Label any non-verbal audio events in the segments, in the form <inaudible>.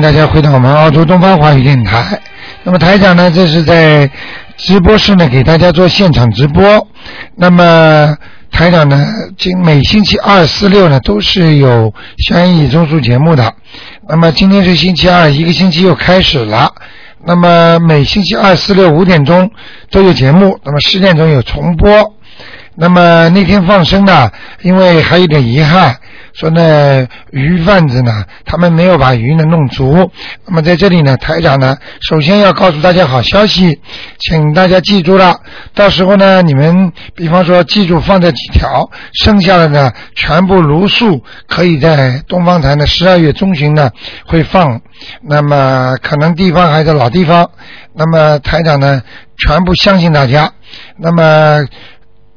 大家回到我们澳洲东方华语电台。那么台长呢，这是在直播室呢给大家做现场直播。那么台长呢，今每星期二、四、六呢都是有悬疑综述节目的。那么今天是星期二，一个星期又开始了。那么每星期二、四、六五点钟都有节目，那么十点钟有重播。那么那天放生呢，因为还有点遗憾，说呢鱼贩子呢他们没有把鱼呢弄足。那么在这里呢，台长呢首先要告诉大家好消息，请大家记住了，到时候呢你们比方说记住放这几条，剩下的呢全部如数可以在东方台呢十二月中旬呢会放。那么可能地方还是老地方，那么台长呢全部相信大家。那么。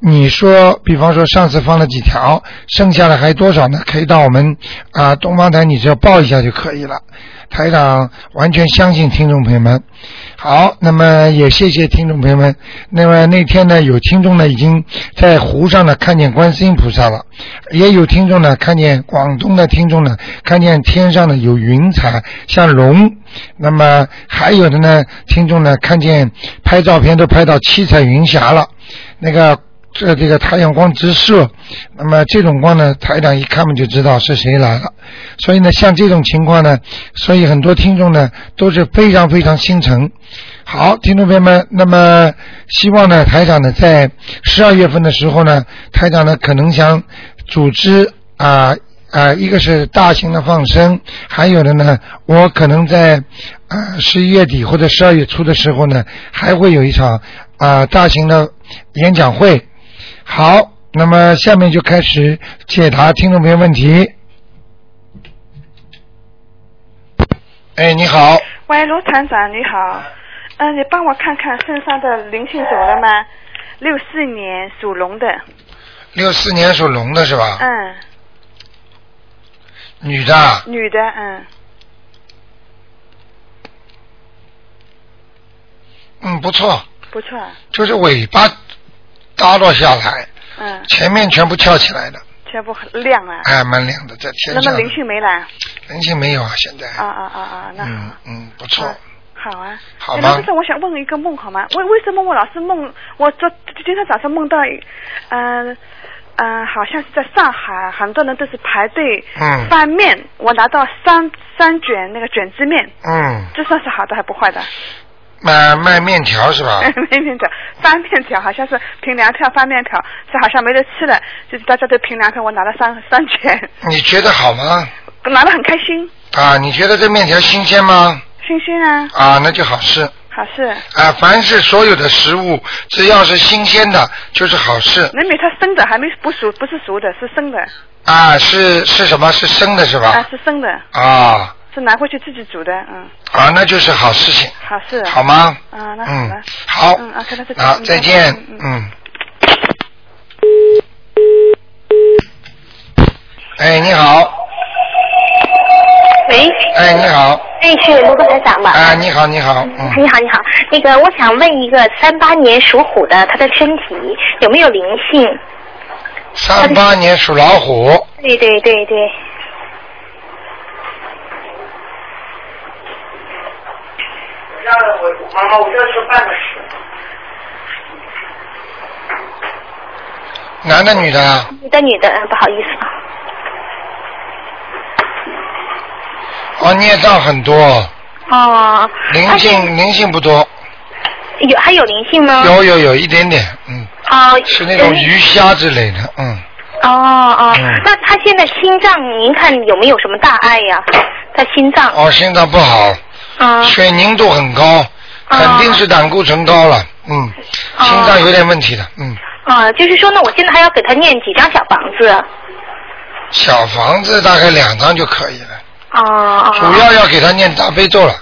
你说，比方说上次放了几条，剩下的还多少呢？可以到我们啊东方台，你只要报一下就可以了。台长完全相信听众朋友们。好，那么也谢谢听众朋友们。那么那天呢，有听众呢已经在湖上呢看见观世音菩萨了，也有听众呢看见广东的听众呢看见天上呢有云彩像龙。那么还有的呢听众呢看见拍照片都拍到七彩云霞了，那个。这这个太阳光直射，那么这种光呢，台长一看嘛就知道是谁来了。所以呢，像这种情况呢，所以很多听众呢都是非常非常心诚。好，听众朋友们，那么希望呢，台长呢在十二月份的时候呢，台长呢可能想组织啊啊，一个是大型的放生，还有的呢，我可能在啊十一月底或者十二月初的时候呢，还会有一场啊大型的演讲会。好，那么下面就开始解答听众朋友问题。哎，你好。喂，罗团长，你好。嗯，你帮我看看身上的灵性走了吗？六四年属龙的。六四年属龙的是吧？嗯。女的。女的，嗯。嗯，不错。不错。就是尾巴。耷落下来，嗯，前面全部翘起来的，全部很亮啊，哎，蛮亮的，在天上。那么灵性没来？灵性没有啊，现在。啊啊啊啊，那嗯嗯，不错。好啊。好吗？就是我想问一个梦好吗？为为什么我老是梦？我昨今天早上梦到，嗯嗯，好像是在上海，很多人都是排队翻面，我拿到三三卷那个卷子面，嗯，这算是好的还不坏的？卖卖面条是吧？<laughs> 卖面条，翻面条，好像是凭粮票翻面条，是好像没得吃了，就是大家都凭粮票，我拿了三三卷。你觉得好吗？拿的很开心。啊，你觉得这面条新鲜吗？新鲜啊。啊，那就好吃。好事。啊，凡是所有的食物，只要是新鲜的，就是好事。那面它生的，还没不熟，不是熟的，是生的。啊，是是什么？是生的是吧？啊，是生的。啊。是拿回去自己煮的，嗯。啊，那就是好事情。好事。好吗？啊，那好了。好。嗯啊，好，再见。嗯。哎，你好。喂。哎，你好。哎，是罗哥台长吧？啊，你好，你好。嗯。你好，你好。那个，我想问一个三八年属虎的，他的身体有没有灵性？三八年属老虎。对对对对。妈妈，我要吃半个事。男的女的？女的女的，不好意思啊。哦，孽障很多。哦。灵性灵性不多。有还有灵性吗？有有有一点点，嗯。啊。是那种鱼虾之类的，嗯。哦哦，那他现在心脏，您看有没有什么大碍呀？他心脏。哦，心脏不好。啊。血凝度很高。肯定是胆固醇高了，嗯，心脏有点问题的，嗯。啊，就是说呢，我现在还要给他念几张小房子？小房子大概两张就可以了。啊主要要给他念大悲咒了。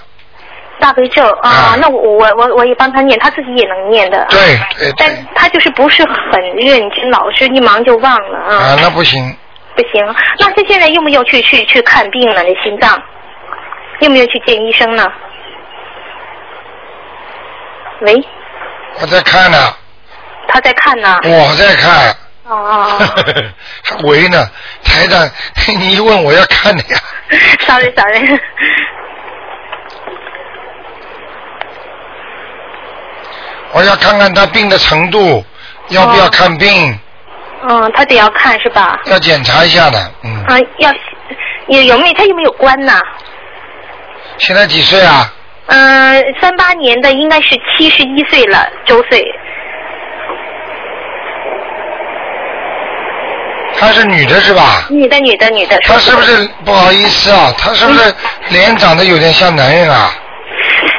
大悲咒啊，那我我我我也帮他念，他自己也能念的。对对。但他就是不是很认真，老是一忙就忘了啊。啊，那不行。不行，那他现在用不用去去去看病了？那心脏，用不用去见医生呢？喂，我在看呢。他在看呢。我在看。哦。还 <laughs> 喂呢，台长，<laughs> 你一问我要看的呀。<laughs> sorry sorry。我要看看他病的程度，要不要看病？嗯，他得要看是吧？要检查一下的，嗯。啊，要，有有没有他有没有关呢？现在几岁啊？嗯，三八年的应该是七十一岁了，周岁。她是女的是吧？女的，女的，女的。她是不是不好意思啊？她是不是脸长得有点像男人啊？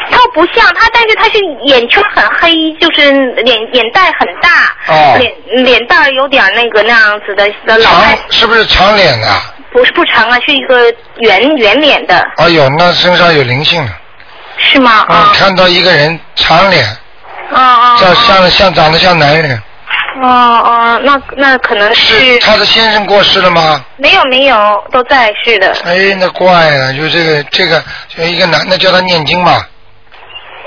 她不像她，但是她是眼圈很黑，就是脸眼袋很大，哦脸脸蛋儿有点那个那样子的的老长，是不是长脸的？不是不长啊，是一个圆圆脸的，哎呦，那身上有灵性了。是吗？嗯，啊看到一个人长脸，啊啊！像像像长得像男人。哦哦，那那可能是他的先生过世了吗？没有没有都在是的，哎，那怪了，就这个这个，就一个男的叫他念经嘛，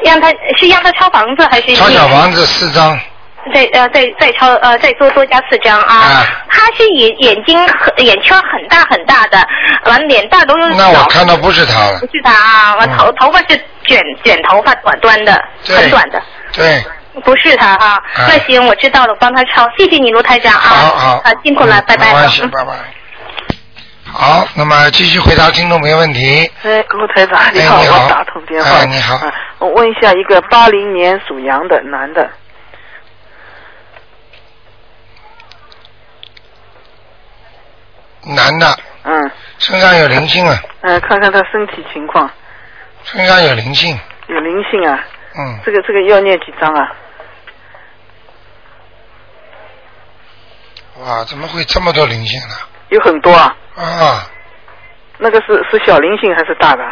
让他是让他抄房子还是抄小房子四张，再呃再再抄呃再多多加四张啊。啊他是眼眼睛很眼圈很大很大的，完脸大都有那我看到不是他了不，是他啊，完头、头发是卷卷头发短短的，很短的，对，不是他啊。啊那行，我知道了，我帮他抄，谢谢你卢台长啊。好好，啊，辛苦了，嗯拜拜。没关系，嗯拜拜。好，那么继续回答听众朋友问题。哎，卢台长，你好，哎你好我打通电话。哎你好啊我问一下，一个八零年属羊的男的，男的，嗯。身上有灵性啊，嗯，看看他身体情况，身上有灵性，有灵性啊，嗯，这个这个要念几张啊？哇，怎么会这么多灵性呢？有很多啊，啊，那个是是小灵性还是大的？哎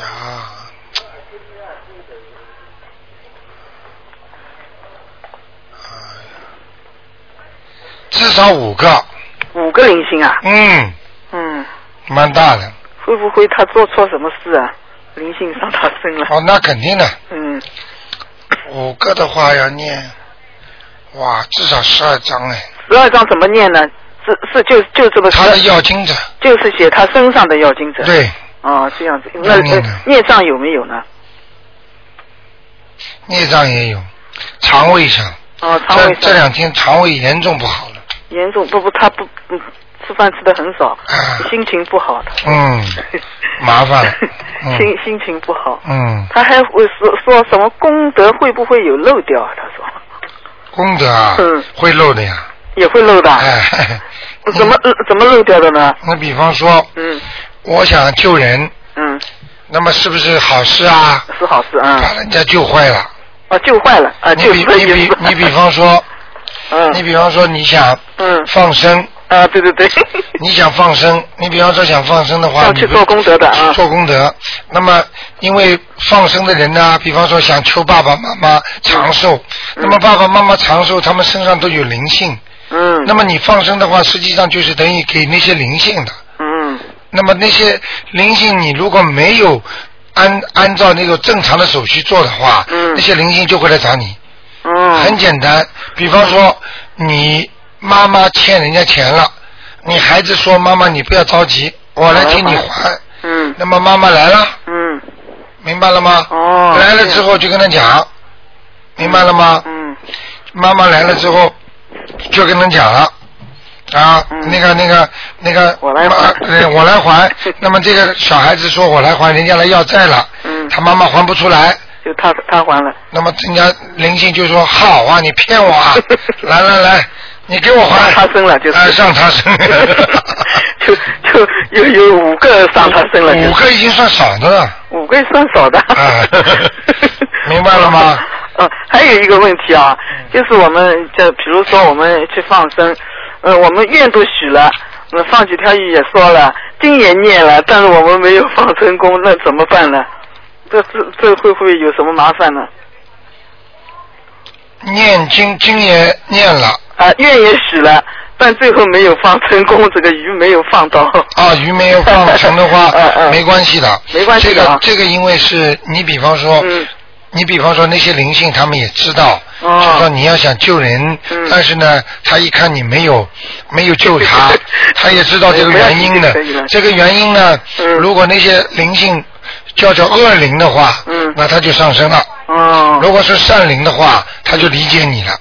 呀，哎呀，至少五个，五个灵性啊？嗯，嗯，蛮大的。会不会他做错什么事啊？灵性上他身了？哦，那肯定的，嗯，五个的话要念，哇，至少十二章哎。十二章怎么念呢？是是就就这么他的十，要经者，就是写他身上的要经者。。对，哦，这样子，那念的呃孽障有没有呢？孽障也有，肠胃上，哦，肠胃上这两天肠胃严重不好了。严重，不不，他不嗯吃饭吃的很少，啊心情不好的。嗯，麻烦。<laughs> 嗯心心情不好，嗯，他还会说说什么功德会不会有漏掉啊？他说功德啊，嗯会漏的呀。也会漏的啊，哎，<laughs> 怎么呃怎么漏掉的呢？那比方说，嗯我想救人，嗯，那么是不是好事啊？是好事啊。把人家救坏了。啊，救坏了啊，你救比你比你比方说，<laughs> 嗯你比方说你想嗯放生，啊，对对对，<laughs> 你想放生，你比方说想放生的话，去做功德的啊做功德。那么，因为放生的人呢，比方说想求爸爸妈妈长寿，那么爸爸妈妈长寿，他们身上都有灵性。嗯，那么你放生的话，实际上就是等于给那些灵性的。嗯那么那些灵性，你如果没有按按照那个正常的手续做的话，嗯那些灵性就会来找你。嗯，很简单，比方说你妈妈欠人家钱了，你孩子说妈妈你不要着急，我来替你还。嗯那么妈妈来了，嗯明白了吗？哦来了之后就跟他讲，明白了吗？嗯妈妈来了之后就跟他讲了。啊，嗯那个、那个、那个，我来还我来还。那么这个小孩子说我来还，人家来要债了，嗯，他妈妈还不出来，就他他还了，那么人家灵性就说好啊，你骗我啊，<laughs> 来来来，你给我还。他生了就是哎上他生。就就有有五个上他生了，就是 <laughs> 五个已经算少的了。五个算少的。啊 <laughs> 明白了吗？呃，还有一个问题啊，就是我们就比如说我们去放生，呃，我们愿都许了，那放几条鱼也说了，经也念了，但是我们没有放成功，那怎么办呢？这这这会不会有什么麻烦呢？念经经也念了，啊，愿也许了，但最后没有放成功，这个鱼没有放到。啊，鱼没有放成的话 <laughs> 嗯，嗯没关系的。没关系的啊这个这个，因为是你比方说，嗯你比方说那些灵性，他们也知道，哦就说你要想救人，嗯但是呢，他一看你没有没有救他，<laughs> 他也知道这个原因的。这个原因呢，嗯如果那些灵性叫叫恶灵的话，嗯那他就上升了。哦。如果是善灵的话，他就理解你了。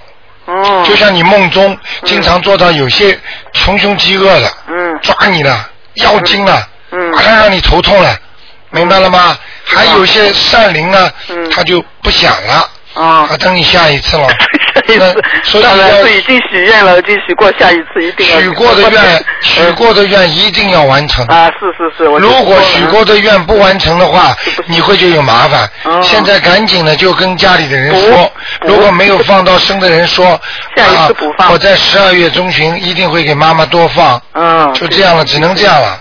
哦。就像你梦中经常做到有些穷凶极恶的，嗯，抓你了，妖精了，嗯，马上让你头痛了，明白了吗？还有些善灵呢，嗯他就不想了，啊，啊，等你下一次了。<laughs> 下一次，所以当然要是已经许愿了，已经许过下一次一定要许过的愿，<laughs> 许过的愿一定要完成。啊，是是是，我如果许过的愿不完成的话，你会就有麻烦。哦现在赶紧的就跟家里的人说，如果没有放到生的人说，<laughs> 下一啊次补放我在十二月中旬一定会给妈妈多放，嗯，就这样了，只能这样了，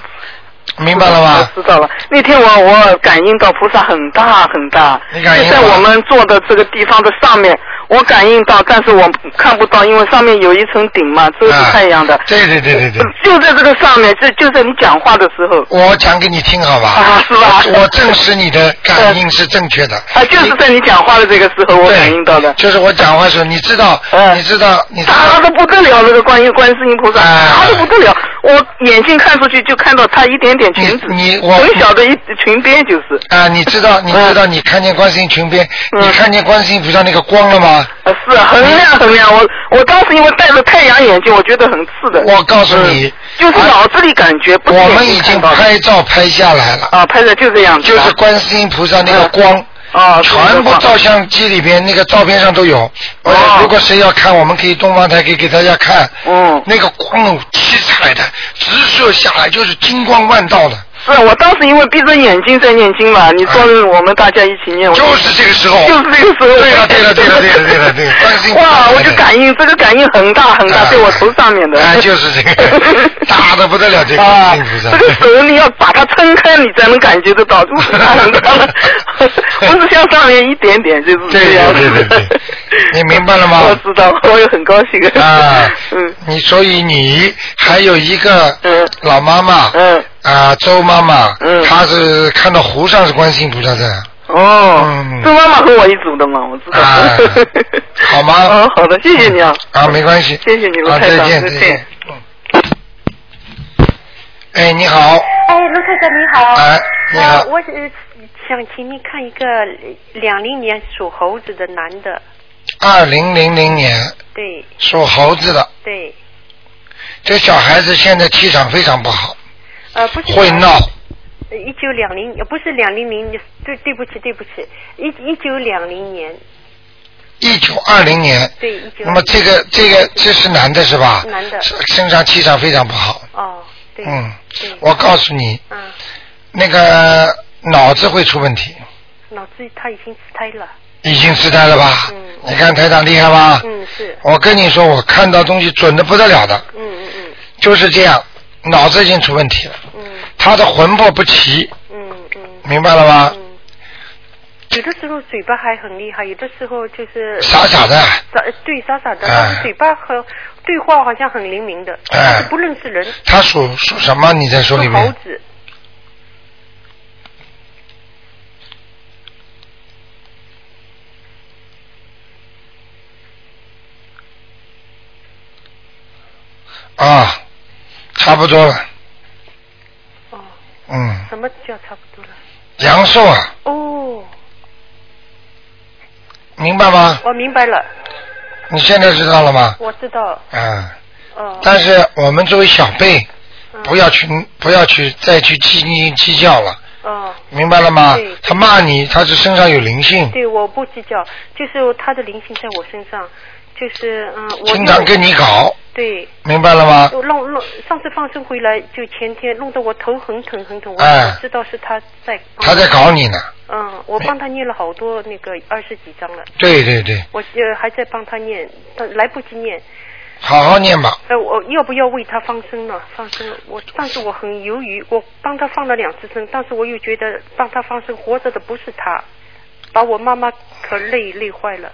明白了吗？我知道了。那天我我感应到菩萨很大很大，你感在我们坐的这个地方的上面，我感应到，但是我看不到，因为上面有一层顶嘛，遮住啊太阳的。对对对对对。就在这个上面，就就在你讲话的时候。我讲给你听好吧？啊是吧我证实你的感应是正确的。啊，就是在你讲话的这个时候，我感应到的。就是我讲话的时候，你知道，嗯你知道，你知道大的不得了，这个观音观世音菩萨，哎大的不得了。我眼睛看出去就看到他一点点裙子，你你我很小的一裙边就是。啊，你知道，你知道，你看见观世音裙边，嗯你看见观世音菩萨那个光了吗？呃，是很亮很亮。我我当时因为戴着太阳眼镜，我觉得很刺的。我告诉你嗯就是脑子里感觉，不是我们已经拍照拍下来了，啊，拍的就这样子。就是观世音菩萨那个光。啊，全部照相机里边那个照片上都有。如果谁要看，我们可以东方台可以给大家看。嗯，那个光哦，七彩的，直射下来就是金光万道的。是我当时因为闭着眼睛在念经嘛，你说我们大家一起念，就是这个时候。就是这个时候。对了对了对了对了对了 <laughs> 对哇，我就感应这个感应很大很大，啊在我头上面的。哎就是这个 <laughs> 大的不得了这个这个手你要把它撑开，你才能感觉得到，就是大很大了，<laughs> 不是像上面一点点，就是对这样对对对对，你明白了吗？我知道，我也很高兴。啊，嗯你所以你还有一个嗯老妈妈，嗯啊，周妈妈，嗯。她是看到湖上是观世音菩萨在，哦嗯，周妈妈和我一组的嘛，我知道。啊好吗？哦，<laughs> 好的，谢谢你啊。啊，没关系，谢谢你，卢啊，台长，再见，再再见。嗯。哎，你好，哎，卢太太你好。哎你好。呃我是想请你看一个两零年属猴子的男的，二零零零年对。属猴子的，对，这小孩子现在气场非常不好，呃不是会闹，一九两零不是两零零，对对不起对不起，一一九两零年，一九二零年。对一九。那么这个这个这是男的是吧？男的身身上气场非常不好。哦对。嗯对。我告诉你，嗯，那个脑子会出问题，脑子他已经痴呆了。已经痴呆了吧？嗯你看台长厉害吧？嗯是。我跟你说，我看到东西准的不得了的，嗯嗯嗯就是这样，脑子已经出问题了，嗯他的魂魄不齐，嗯嗯明白了吗？嗯。有的时候嘴巴还很厉害，有的时候就是傻傻的，傻对傻傻的，哎但是嘴巴和对话好像很灵敏的，哎但是不认识人。他属属什么？你在说里面猴。子，啊，差不多了，哦，嗯，什么叫差不多了？阳寿啊，哦，明白吗？我明白了，你现在知道了吗？我知道，嗯，哦，但是我们作为小辈，嗯。不要去不要去再去斤斤计较了，哦，明白了吗？他骂你，他是身上有灵性，对，我不计较，就是他的灵性在我身上，就是嗯，我经常跟你搞，对。明白了吗？弄弄，上次放生回来就前天弄得我头很疼很疼，我哎我知道是他在。他在搞你呢，嗯，我帮他念了好多那个二十几章了，对对对，我呃还在帮他念，但来不及念。好好念吧。呃，我要不要为他放生呢？放生，我但是我很犹豫，我帮他放了两次生，但是我又觉得帮他放生活着的不是他，把我妈妈可累累坏了。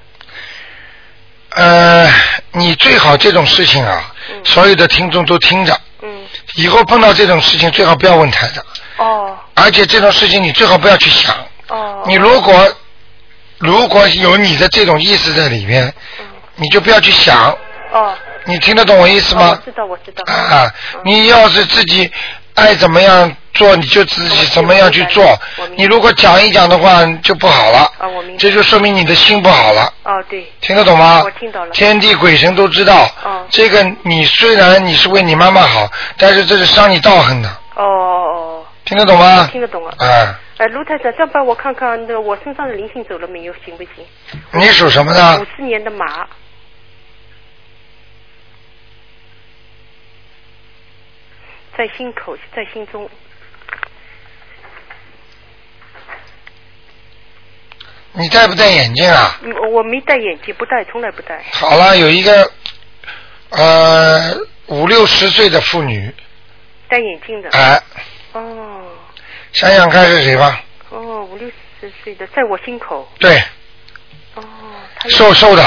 呃，你最好这种事情啊，嗯所有的听众都听着，嗯，以后碰到这种事情最好不要问台长，哦而且这种事情你最好不要去想。哦。你如果如果有你的这种意思在里面，嗯你就不要去想。哦。你听得懂我意思哦我吗？知道，我知道。啊，嗯你要是自己爱怎么样做，你就自己怎么样去做。你如果讲一讲的话，就不好了。啊，我明白。这就说明你的心不好了，哦，对，听得懂吗？我听懂了天地鬼神都知道。哦这个你虽然你是为你妈妈好，但是这是伤你道行的，哦哦听得懂吗哦，？听得懂了。哎，哎，卢太太，再帮我看看那个我身上的灵性走了没有，行不行？你属什么的五？四年的马，在心口，在心中。你戴不戴眼镜啊？我我没戴眼镜，不戴，从来不戴。好了，有一个呃五六十岁的妇女，戴眼镜的。哎，哦想想看是谁吧？哦，五六十岁的，在我心口。对，哦，他瘦瘦的，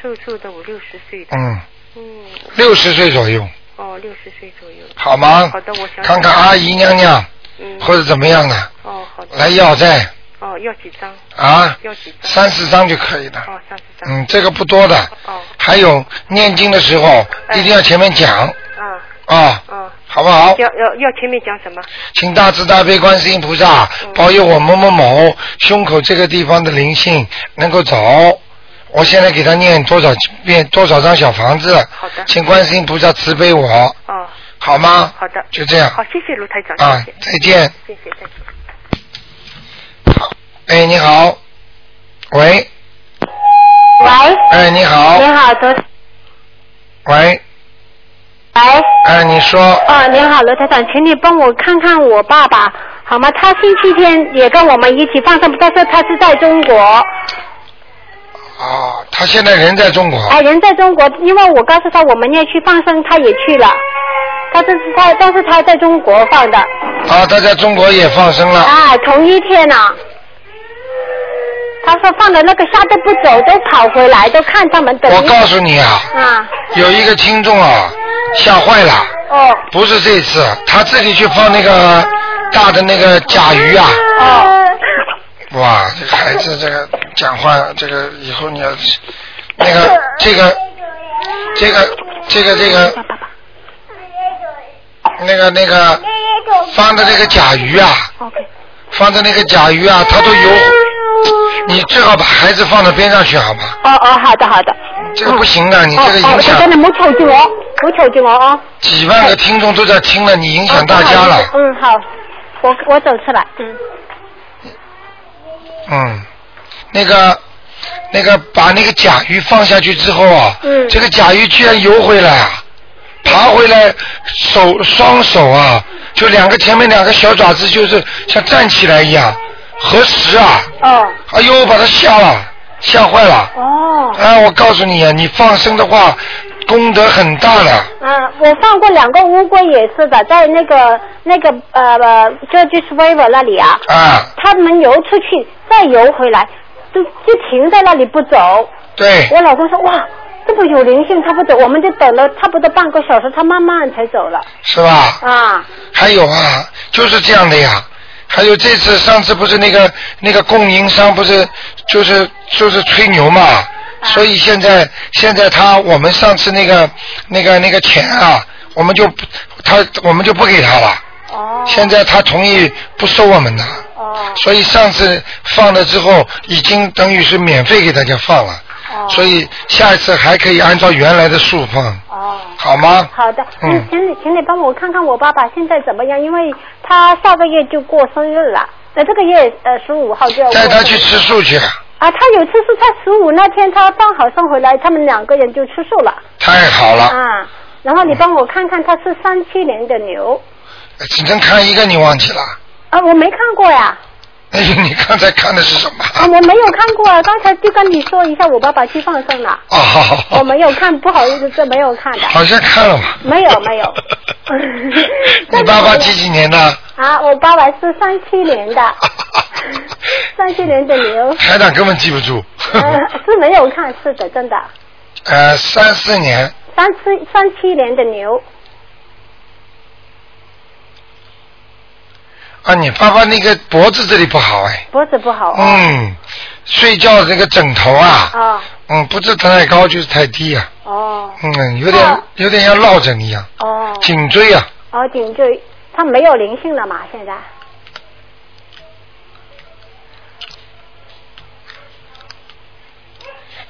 瘦瘦的五六十岁的。嗯，嗯。六十岁左右，哦，六十岁左右。好吗？好的，我想看看阿姨娘娘嗯。或者怎么样的，哦，好的。来要债哦，要几张？啊，要几张？三四张就可以了。哦，三四张。嗯，这个不多的。哦。还有念经的时候哎一定要前面讲啊啊，啊。好不好？要要要前面讲什么？请大慈大悲观世音菩萨嗯保佑我某某某胸口这个地方的灵性能够走。我现在给他念多少遍多少张小房子？好的请观世音菩萨慈悲我，哦，好吗？好的。就这样好，谢谢卢台长，啊。再见。谢谢，再见。好，哎，你好，喂，喂，哎，你好，你好，多，喂，喂，哎，你说，哦，您好，罗台长，请你帮我看看我爸爸好吗？他星期天也跟我们一起放生，但是他是在中国，啊，他现在人在中国，啊，人在中国，因为我告诉他我们要去放生，他也去了，他这是他，但是他在中国放的，啊，他在中国也放生了，啊，同一天呢、他说放的那个虾都不走，都跑回来，都看他们等我告诉你啊，啊，有一个听众啊，吓坏了。哦。不是这次，他自己去放那个大的那个甲鱼啊！哦，哇，这个孩子这个讲话，这个以后你要那个这个这个这个这个那个那个放的那个甲鱼啊，放的那个甲鱼啊，它都游。你最好把孩子放到边上去好吗？哦哦，好的好的。这个不行的，你这个影响真的冇吵住我，冇吵住我啊。几万个听众都在听了，你影响大家了。嗯，好，我我走出来。嗯。嗯，那个那个把那个甲鱼放下去之后啊，嗯这个甲鱼居然游回来啊，爬回来手双手啊，就两个前面两个小爪子就是像站起来一样，合十啊，哦哎呦把它吓了，吓坏了。哦。啊，我告诉你啊，你放生的话，功德很大了。嗯，我放过两个乌龟也是的，在那个那个呃呃 George River 那里啊，啊，他们游出去再游回来，就就停在那里不走。对，我老公说哇，这么有灵性，他不走，我们就等了差不多半个小时，他慢慢才走了。是吧？啊，还有啊，就是这样的呀。还有这次上次不是那个那个供应商不是就是就是吹牛嘛，所以现在现在他我们上次那个那个那个钱啊，我们就他我们就不给他了。哦。现在他同意不收我们的，哦。所以上次放了之后，已经等于是免费给大家放了，哦。所以下一次还可以按照原来的数放，哦。好吗？好的，嗯嗯，请你请你帮我看看我爸爸现在怎么样，因为他下个月就过生日了，呃，这个月呃十五号就要带他去吃素去，啊，他有次是他十五那天他放好送回来，他们两个人就出售了太好了。啊。然后你帮我看看，他是三七年的牛只能看一个，你忘记了？啊，我没看过呀，哎，你刚才看的是什么？啊，我没有看过啊，刚才就跟你说一下，我爸爸去放生了，哦，好好好我没有看，不好意思，这没有看的。好像看了吧？没有没有 <laughs> 你爸爸几几年的？啊，我爸爸是三七年的，<laughs> 三七年的牛。台长根本记不住。呃，是没有看，是的，真的。呃，三四年，三七三七年的牛，啊，你爸爸那个脖子这里不好哎。脖子不好。哦。嗯，睡觉这个枕头啊，啊嗯，不是太高就是太低啊，哦嗯，有点有点像落枕一样，哦颈椎啊，哦，颈椎。他没有灵性了嘛？现在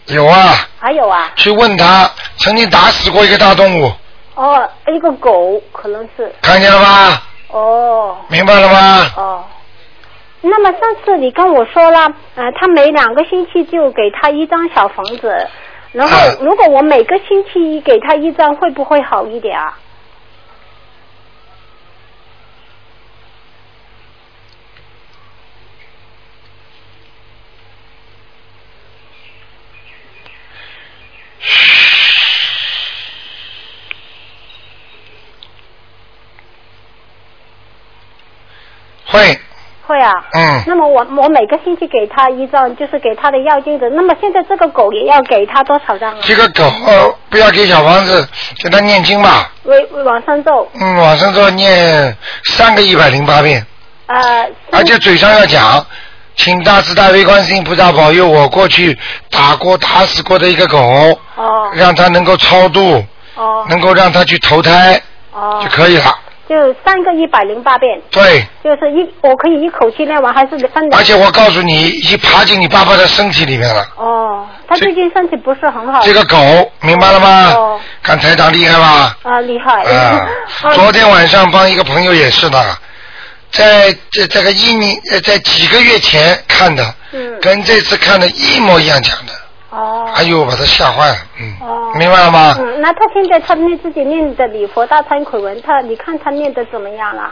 有啊，还有啊？去问他，曾经打死过一个大动物，哦，一个狗可能是看见了吗？哦明白了吗？哦。那么上次你跟我说了，呃，他每两个星期就给他一张小房子，然后嗯如果我每个星期给他一张，会不会好一点啊？会，会啊。嗯，那么我我每个星期给他一张，就是给他的药精子。那么现在这个狗也要给他多少张啊？这个狗呃不要给小房子，给他念经吧。为为往上咒，嗯，往上说念三个一百零八遍，呃，而且嘴上要讲，请大慈大悲观世音菩萨保佑我过去打过打死过的一个狗，哦让它能够超度，哦能够让它去投胎哦就，可以了。就三个一百零八遍，对，就是一我可以一口气念完，还是分两而且我告诉你，已经爬进你爸爸的身体里面了。哦，他最近身体不是很好。这个狗明白了吗？哦看台长厉害吧？啊，厉害。啊，哦 <laughs> 昨天晚上帮一个朋友也是的，在这这个一年呃，在几个月前看的，嗯跟这次看的一模一样讲的，哦。哎呦，把他吓坏了，嗯，哦明白了吗？嗯，那他现在他念自己念的礼佛大忏悔文，他你看他念的怎么样了？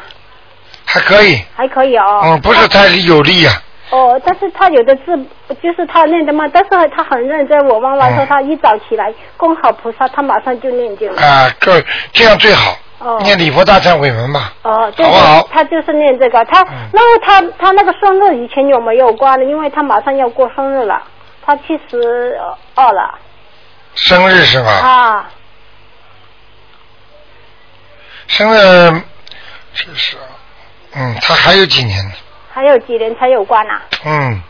还可以，还可以哦。嗯，不是太有力啊，哦，但是他有的字就是他念的嘛，但是他很认真。我妈妈说嗯他一早起来供好菩萨，他马上就念经了。啊，这这样最好，哦念礼佛大忏悔文嘛，哦，对对，好不好他就是念这个。他、嗯然后他他那个生日以前有没有挂呢？因为他马上要过生日了，他七十二了生日是吧？啊。生日是是，嗯，他还有几年呢？还有几年才有关啊？嗯，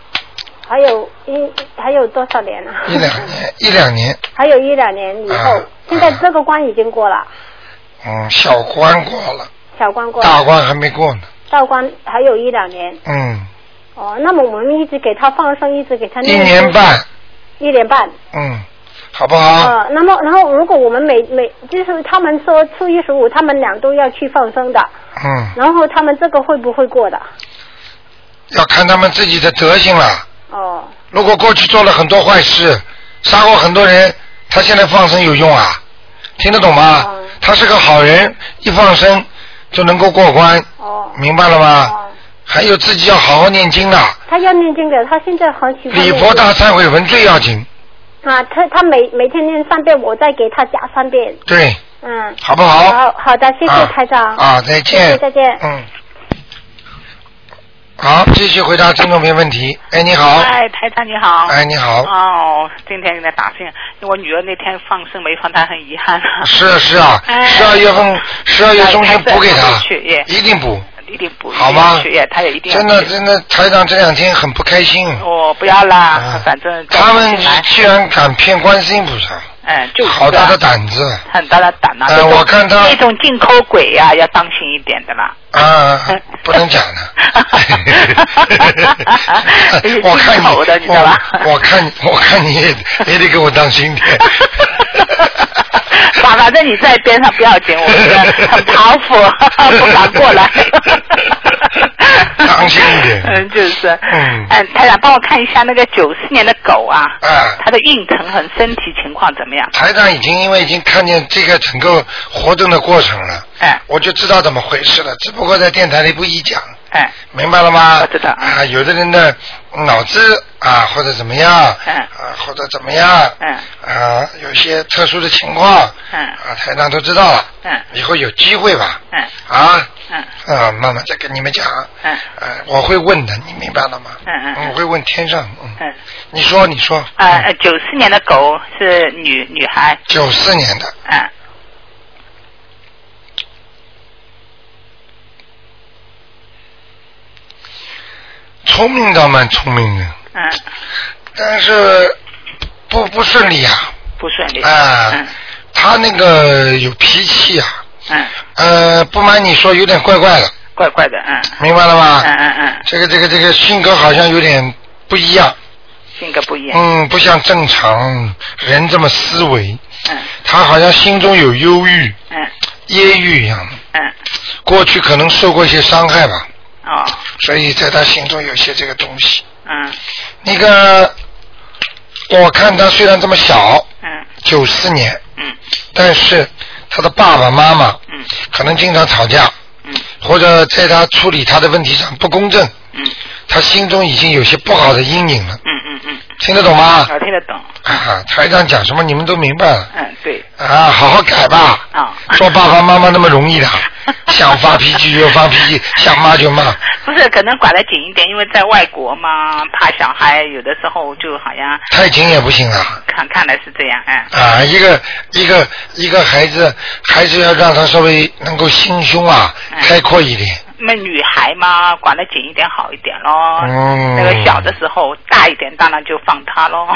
还有一还有多少年啊？一两年，<laughs> 一两年，还有一两年以后，啊现在这个关已经过了，嗯，小关过了，小关过了，大关还没过呢，大关还有一两年。嗯，哦，那么我们一直给他放生，一直给他一年半，一年半。嗯，好不好？呃，那么然后如果我们每每就是他们说初一十五他们俩都要去放生的，嗯，然后他们这个会不会过的？要看他们自己的德行了。哦如果过去做了很多坏事，杀过很多人，他现在放生有用啊？听得懂吗？哦他是个好人，一放生就能够过关，哦明白了吗？哦，还有自己要好好念经的，他要念经的，他现在很喜欢念礼佛大忏悔文最要紧，啊，他他每每天念三遍，我再给他加三遍，对，嗯。好不好？好好的，谢谢啊台长。啊，再见。谢谢再见。嗯。好，继续回答听众朋友问题。哎，你好。哎，台长你好。哎，你好。哦，今天来打进，因为我女儿那天放生没放，她很遗憾。是啊是啊，哎十二月份十二月中旬补给还他是血液，一定补。一定不。好吗血液，她也一定真的真的，台长这两天很不开心。哦，不要啦，啊反正他们居然敢骗观世音菩萨，哎，就是好大的啊胆子很大的胆呐、哎这种我看他那种进口鬼呀、要当心一点的啦。啊！不能讲的。<laughs> 我看你，你知道吧我我看我看你也也得给我当心点。<laughs> 反反正你在边上不要紧，我们 <laughs> 很爬伏，不敢过来。<laughs> 当心一点嗯，就是。嗯嗯，台长，帮我看一下那个九四年的狗啊，啊它的运程和身体情况怎么样？台长已经因为已经看见这个整个活动的过程了，哎我就知道怎么回事了，只不过在电台里不宜讲。哎，明白了吗？我知道。啊，有的人的脑子啊，或者怎么样，嗯。啊，或者怎么样，嗯。啊，有些特殊的情况，嗯。啊，台长都知道了，嗯。以后有机会吧，嗯。啊，嗯。啊，慢慢再跟你们讲，嗯。呃，我会问的，你明白了吗？嗯嗯嗯。我会问天上，嗯，嗯。你说，你说，呃，呃九四年的狗是女女孩，九四年的，嗯聪明倒蛮聪明的，嗯，但是不不顺利啊，不顺利。啊嗯。他那个有脾气啊，嗯。呃，不瞒你说，有点怪怪的，怪怪的，嗯。明白了吧？嗯嗯嗯，这个这个这个性格好像有点不一样，性格不一样，嗯，不像正常人这么思维，嗯。他好像心中有忧郁、嗯。抑郁一样。的，嗯，过去可能受过一些伤害吧，哦，所以在他心中有些这个东西。嗯。那个，我看他虽然这么小，嗯。九四年，嗯。但是他的爸爸妈妈嗯。可能经常吵架，嗯。或者在他处理他的问题上不公正，嗯。他心中已经有些不好的阴影了，嗯听得懂吗？我听得懂，啊，台长讲什么你们都明白了嗯对，啊，好好改吧。啊做爸爸妈妈那么容易的，<laughs> 想发脾气就发脾气，想骂就骂。不是，可能管得紧一点，因为在外国嘛，怕小孩有的时候就好像太紧也不行啊！看看来是这样，嗯啊，一个一个一个孩子，还是要让他稍微能够心胸啊嗯开阔一点。那女孩嘛，管得紧一点好一点咯。嗯那个小的时候大一点，当然就放他咯。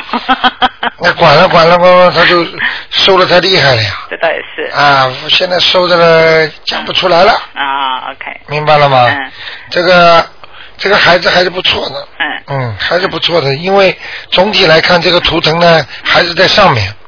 那管了管了他就 <laughs> 收的太厉害了呀！这倒也是。啊，现在收的了讲不出来了，啊，OK，明白了吗？嗯这个这个孩子还是不错的，嗯嗯，还是不错的，因为总体来看，这个图腾呢还是在上面，嗯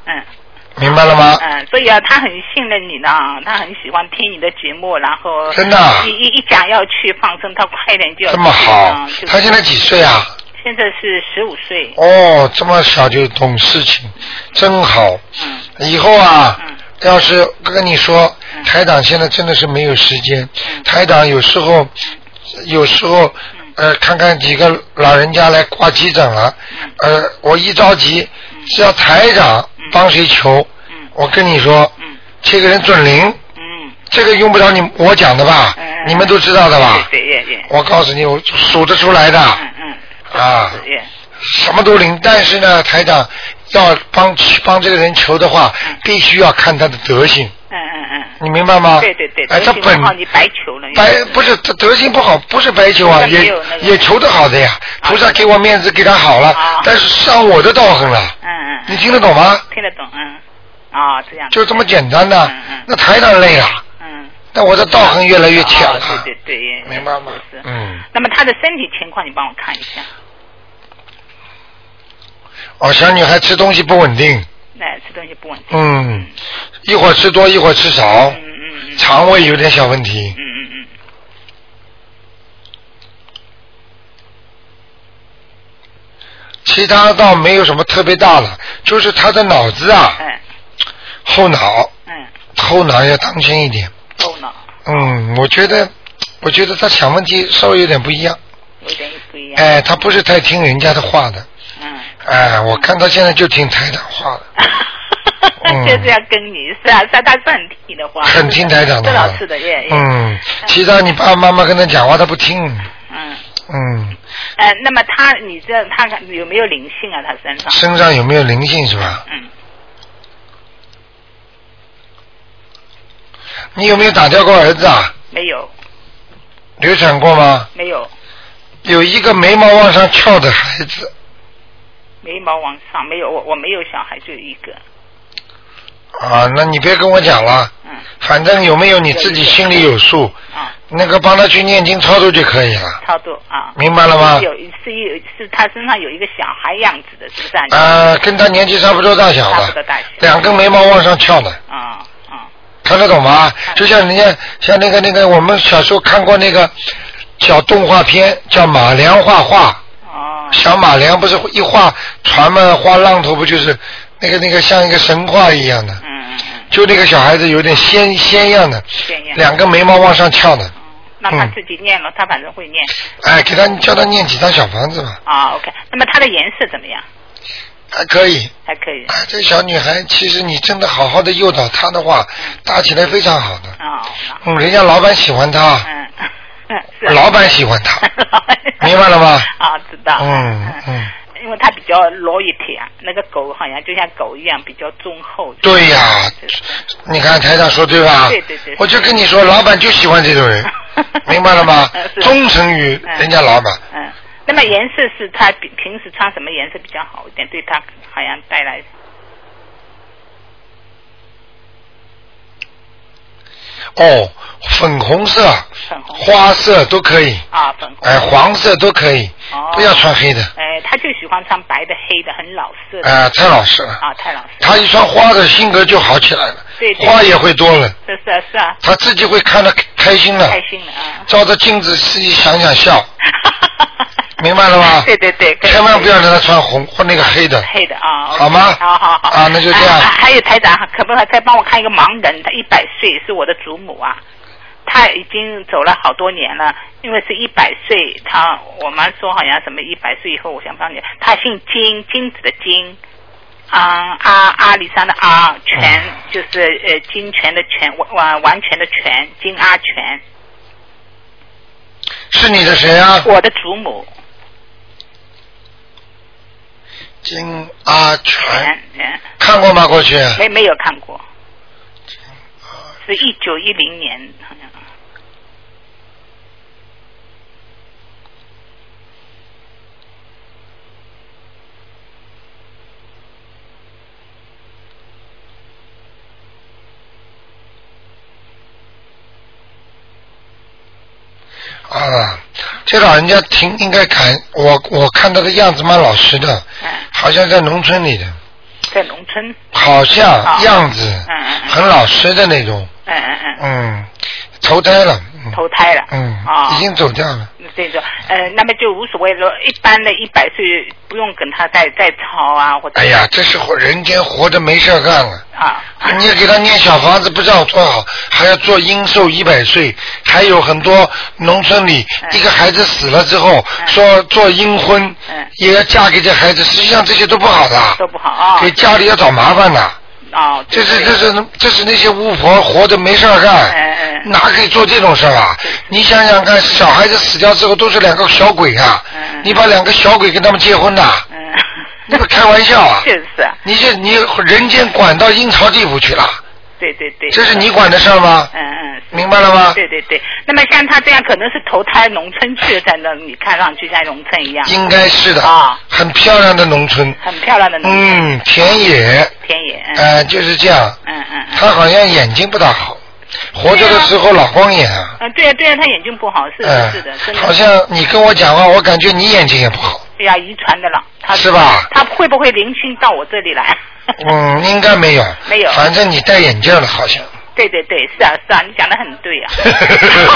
明白了吗？嗯，所以啊，他很信任你呢，他很喜欢听你的节目，然后真的啊一一一讲要去放生，他快点就要这么好他现在几岁啊？现在是十五岁。哦，这么小就懂事情，真好。嗯以后啊，嗯要是跟你说，嗯台长现在真的是没有时间。嗯台长有时候，有时候，呃，看看几个老人家来挂急诊了，嗯呃，我一着急，只要台长帮谁求，嗯我跟你说，嗯这个人准灵，嗯这个用不着你我讲的吧嗯，你们都知道的吧？我告诉你，我数得出来的。嗯嗯。啊什么都灵，但是呢，台长要帮帮这个人求的话，嗯必须要看他的德行，嗯嗯嗯。你明白吗？对对对，哎，他本你白求了。白不是德德行不好，不是白求啊，也那个也求得好的呀。啊菩萨给我面子，给他好了啊，但是伤我的道行了，嗯嗯。你听得懂吗？听得懂，嗯。啊，这样。就这么简单的嗯嗯，那台长累了，嗯。那我的道行越来越浅啊了，对对对。明白吗是？嗯，那么他的身体情况，你帮我看一下。哦，小女孩吃东西不稳定，哎，吃东西不稳定。嗯，一会儿吃多，一会儿吃少嗯，嗯嗯。肠胃有点小问题。嗯嗯嗯。其他倒没有什么特别大了，就是他的脑子啊，哎，后脑嗯，后脑要当心一点。后脑嗯，我觉得，我觉得他想问题稍微有点不一样。有点不一样。哎，他不是太听人家的话的。嗯。哎，我看他现在就听台长话的。<laughs> 嗯就是要跟你是啊，是啊，他是很听的话，很听台长的话这倒是的，也也。嗯，其他你爸爸妈妈跟他讲话，他不听。嗯。嗯，呃，那么他，你这他有没有灵性啊？他身上？身上有没有灵性是吧？嗯，你有没有打掉过儿子啊？没有，流产过吗？没有，有一个眉毛往上翘的孩子，眉毛往上没有，我我没有小孩，就一个。啊，那你别跟我讲了，嗯。反正有没有你自己心里有数，啊，那个帮他去念经超度就可以了，超度啊。明白了吗？有是有是他身上有一个小孩样子的，是不是啊？呃，跟他年纪差不多大小的，差不多大小。两根眉毛往上翘的，啊啊看得懂吗？就像人家像那个那个，我们小时候看过那个小动画片，叫马良画画，哦。小马良不是一画船嘛，画浪头不就是那个那个像一个神话一样的，嗯嗯嗯，就那个小孩子有点仙仙样的。两个眉毛往上翘的，哦那他嗯自己念了，他反正会念。哎，给他叫他念几张小房子嘛，啊，OK。那么它的颜色怎么样？还可以。还可以。哎，这小女孩，其实你真的好好的诱导她的话，搭起来非常好的。啊，嗯，人家老板喜欢她，嗯。老板喜欢她，<laughs> 老板明白了吗？<laughs> 啊，知道。嗯嗯，因为它比较 loyalty 啊，那个狗好像就像狗一样比较忠厚。对呀就是你看台长说对吧？对对对我就跟你说，老板就喜欢这种人，<laughs> 明白了吗？忠诚于人家老板。嗯，那么颜色是他平平时穿什么颜色比较好一点？对他好像带来哦，粉红色、粉红花色都可以，啊，粉红。哎，黄色都可以，哦不要穿黑的，哎，他就喜欢穿白的、黑的，很老实的。啊，太老实了。啊，太老实。他一穿花的性格就好起来了，对对花也会多了，是是啊是啊，他自己会看得开心了，开心了啊。照着镜子自己想想笑，<laughs> 明白了吗？对对对，千万不要让他穿红或那个黑的，黑的啊。好吗好好好。啊那就这样啊还有台长，可不可以再帮我看一个盲人？他一百岁，是我的祖母啊。他已经走了好多年了，因为是一百岁，他我妈说好像什么一百岁以后，我想帮你。他姓金，金子的金，啊阿阿里山的阿，全就是呃金泉的泉，完完完全的全，金阿全，是你的谁啊？我的祖母金阿全，看过吗？过去？没没有看过，是一九一零年好像。啊，这老人家挺应该看我，我看他的样子蛮老实的，嗯，好像在农村里的，在农村。好像啊。样子嗯嗯嗯。很老实的那种，嗯嗯嗯，嗯，投胎了，嗯投胎了。嗯啊，，已经走掉了。这种呃，那么就无所谓了。一般的一百岁不用跟他再再吵啊，或者哎呀，这是活人间活着没事儿干了。啊，你也给他念小房子，不知道多好，还要做阴寿一百岁，还有很多农村里嗯一个孩子死了之后，嗯说做阴婚嗯，也要嫁给这孩子，实际上这些都不好的，都不好啊。给家里要找麻烦的。哦，这是这是这是那些巫婆活着没事儿干，哪可以做这种事儿啊？你想想看，小孩子死掉之后都是两个小鬼啊嗯，你把两个小鬼跟他们结婚的，嗯，你不开玩笑啊？<laughs> 就是啊，你这你人间管到阴曹地府去了，对对对。这是你管的事儿吗？嗯嗯。明白了吗？对对对，那么像他这样可能是投胎农村去了，在那你看上去像农村一样，应该是的，啊很漂亮的农村，很漂亮的农村。嗯，田野，田野。嗯呃，就是这样。嗯嗯嗯。他好像眼睛不大好，活着的时候老光眼啊。嗯，对啊对啊，他眼睛不好，是的嗯是的，真的。好像你跟我讲话，我感觉你眼睛也不好。哎呀，遗传的了，他是吧他会不会灵性到我这里来？<laughs> 嗯，应该没有。没有反正你戴眼镜了，好像。对对对，是啊是啊，你讲的很对啊。<laughs>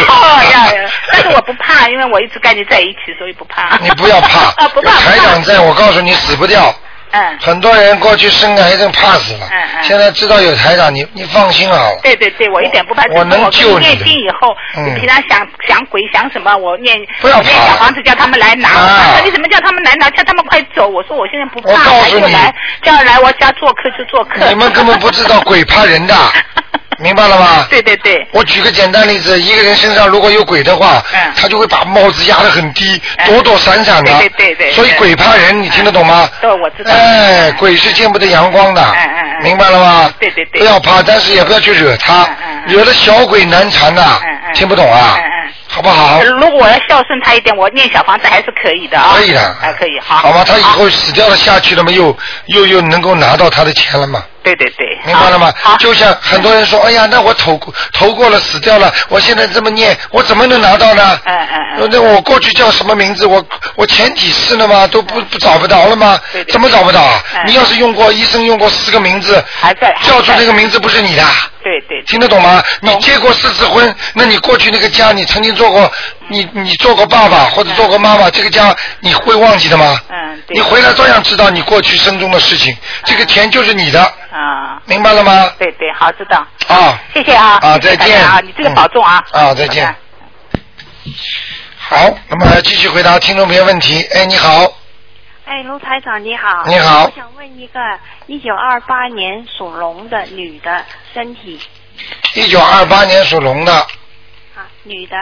哦呀，但是我不怕，因为我一直跟你在一起，所以不怕。你不要怕，<laughs> 啊，不怕。台长在，我告诉你死不掉。嗯。很多人过去生癌症怕死了，嗯嗯现在知道有台长，你你放心好了。对对对，我一点不怕。我能就是救你念经以后，嗯你平常想想鬼想什么，我念不要我念小房子叫他们来拿。说你怎么叫他们来拿？叫他们快走。我说我现在不我怕，告诉你来就来，叫来我家做客就做客。你们根本不知道鬼怕人的，<laughs> <laughs> 明白了吗？对对对。我举个简单例子，一个人身上如果有鬼的话，嗯他就会把帽子压得很低，嗯躲躲闪闪的。对对对对所以鬼怕人，你听得懂吗？对，我知道。哎，鬼是见不得阳光的，嗯嗯嗯明白了吗？对对对不要怕，但是也不要去惹他，惹了小鬼难缠的，嗯嗯听不懂啊？嗯嗯好不好？如果我要孝顺他一点，我念小房子还是可以的啊。可以的，还可以，好。好吗？他以后死掉了下去了嘛，又又又能够拿到他的钱了嘛？对对对。明白了吗。？就像很多人说，哎呀，那我投过投过了，死掉了，我现在这么念，我怎么能拿到呢？嗯嗯嗯。那我过去叫什么名字？我我前几世了吗？都不不找不到了吗对？对怎么找不到啊嗯？你要是用过医生用过四个名字，还在还在叫出那个名字不是你的，对对。听得懂吗？你结过四次婚，那你过去那个家，你曾经做过，你你做过爸爸或者做过妈妈，这个家你会忘记的吗？嗯，对。你回来照样知道你过去生中的事情，这个钱就是你的，啊。明白了吗？对对，好，知道。啊。谢谢啊。啊，再见啊，你这个保重啊。嗯啊，再见。好，那么继续回答听众朋友问题。哎，你好，哎，卢台长你好。你好我想问一个一九二八年属龙的女的身体一九二八年属龙的，啊，女的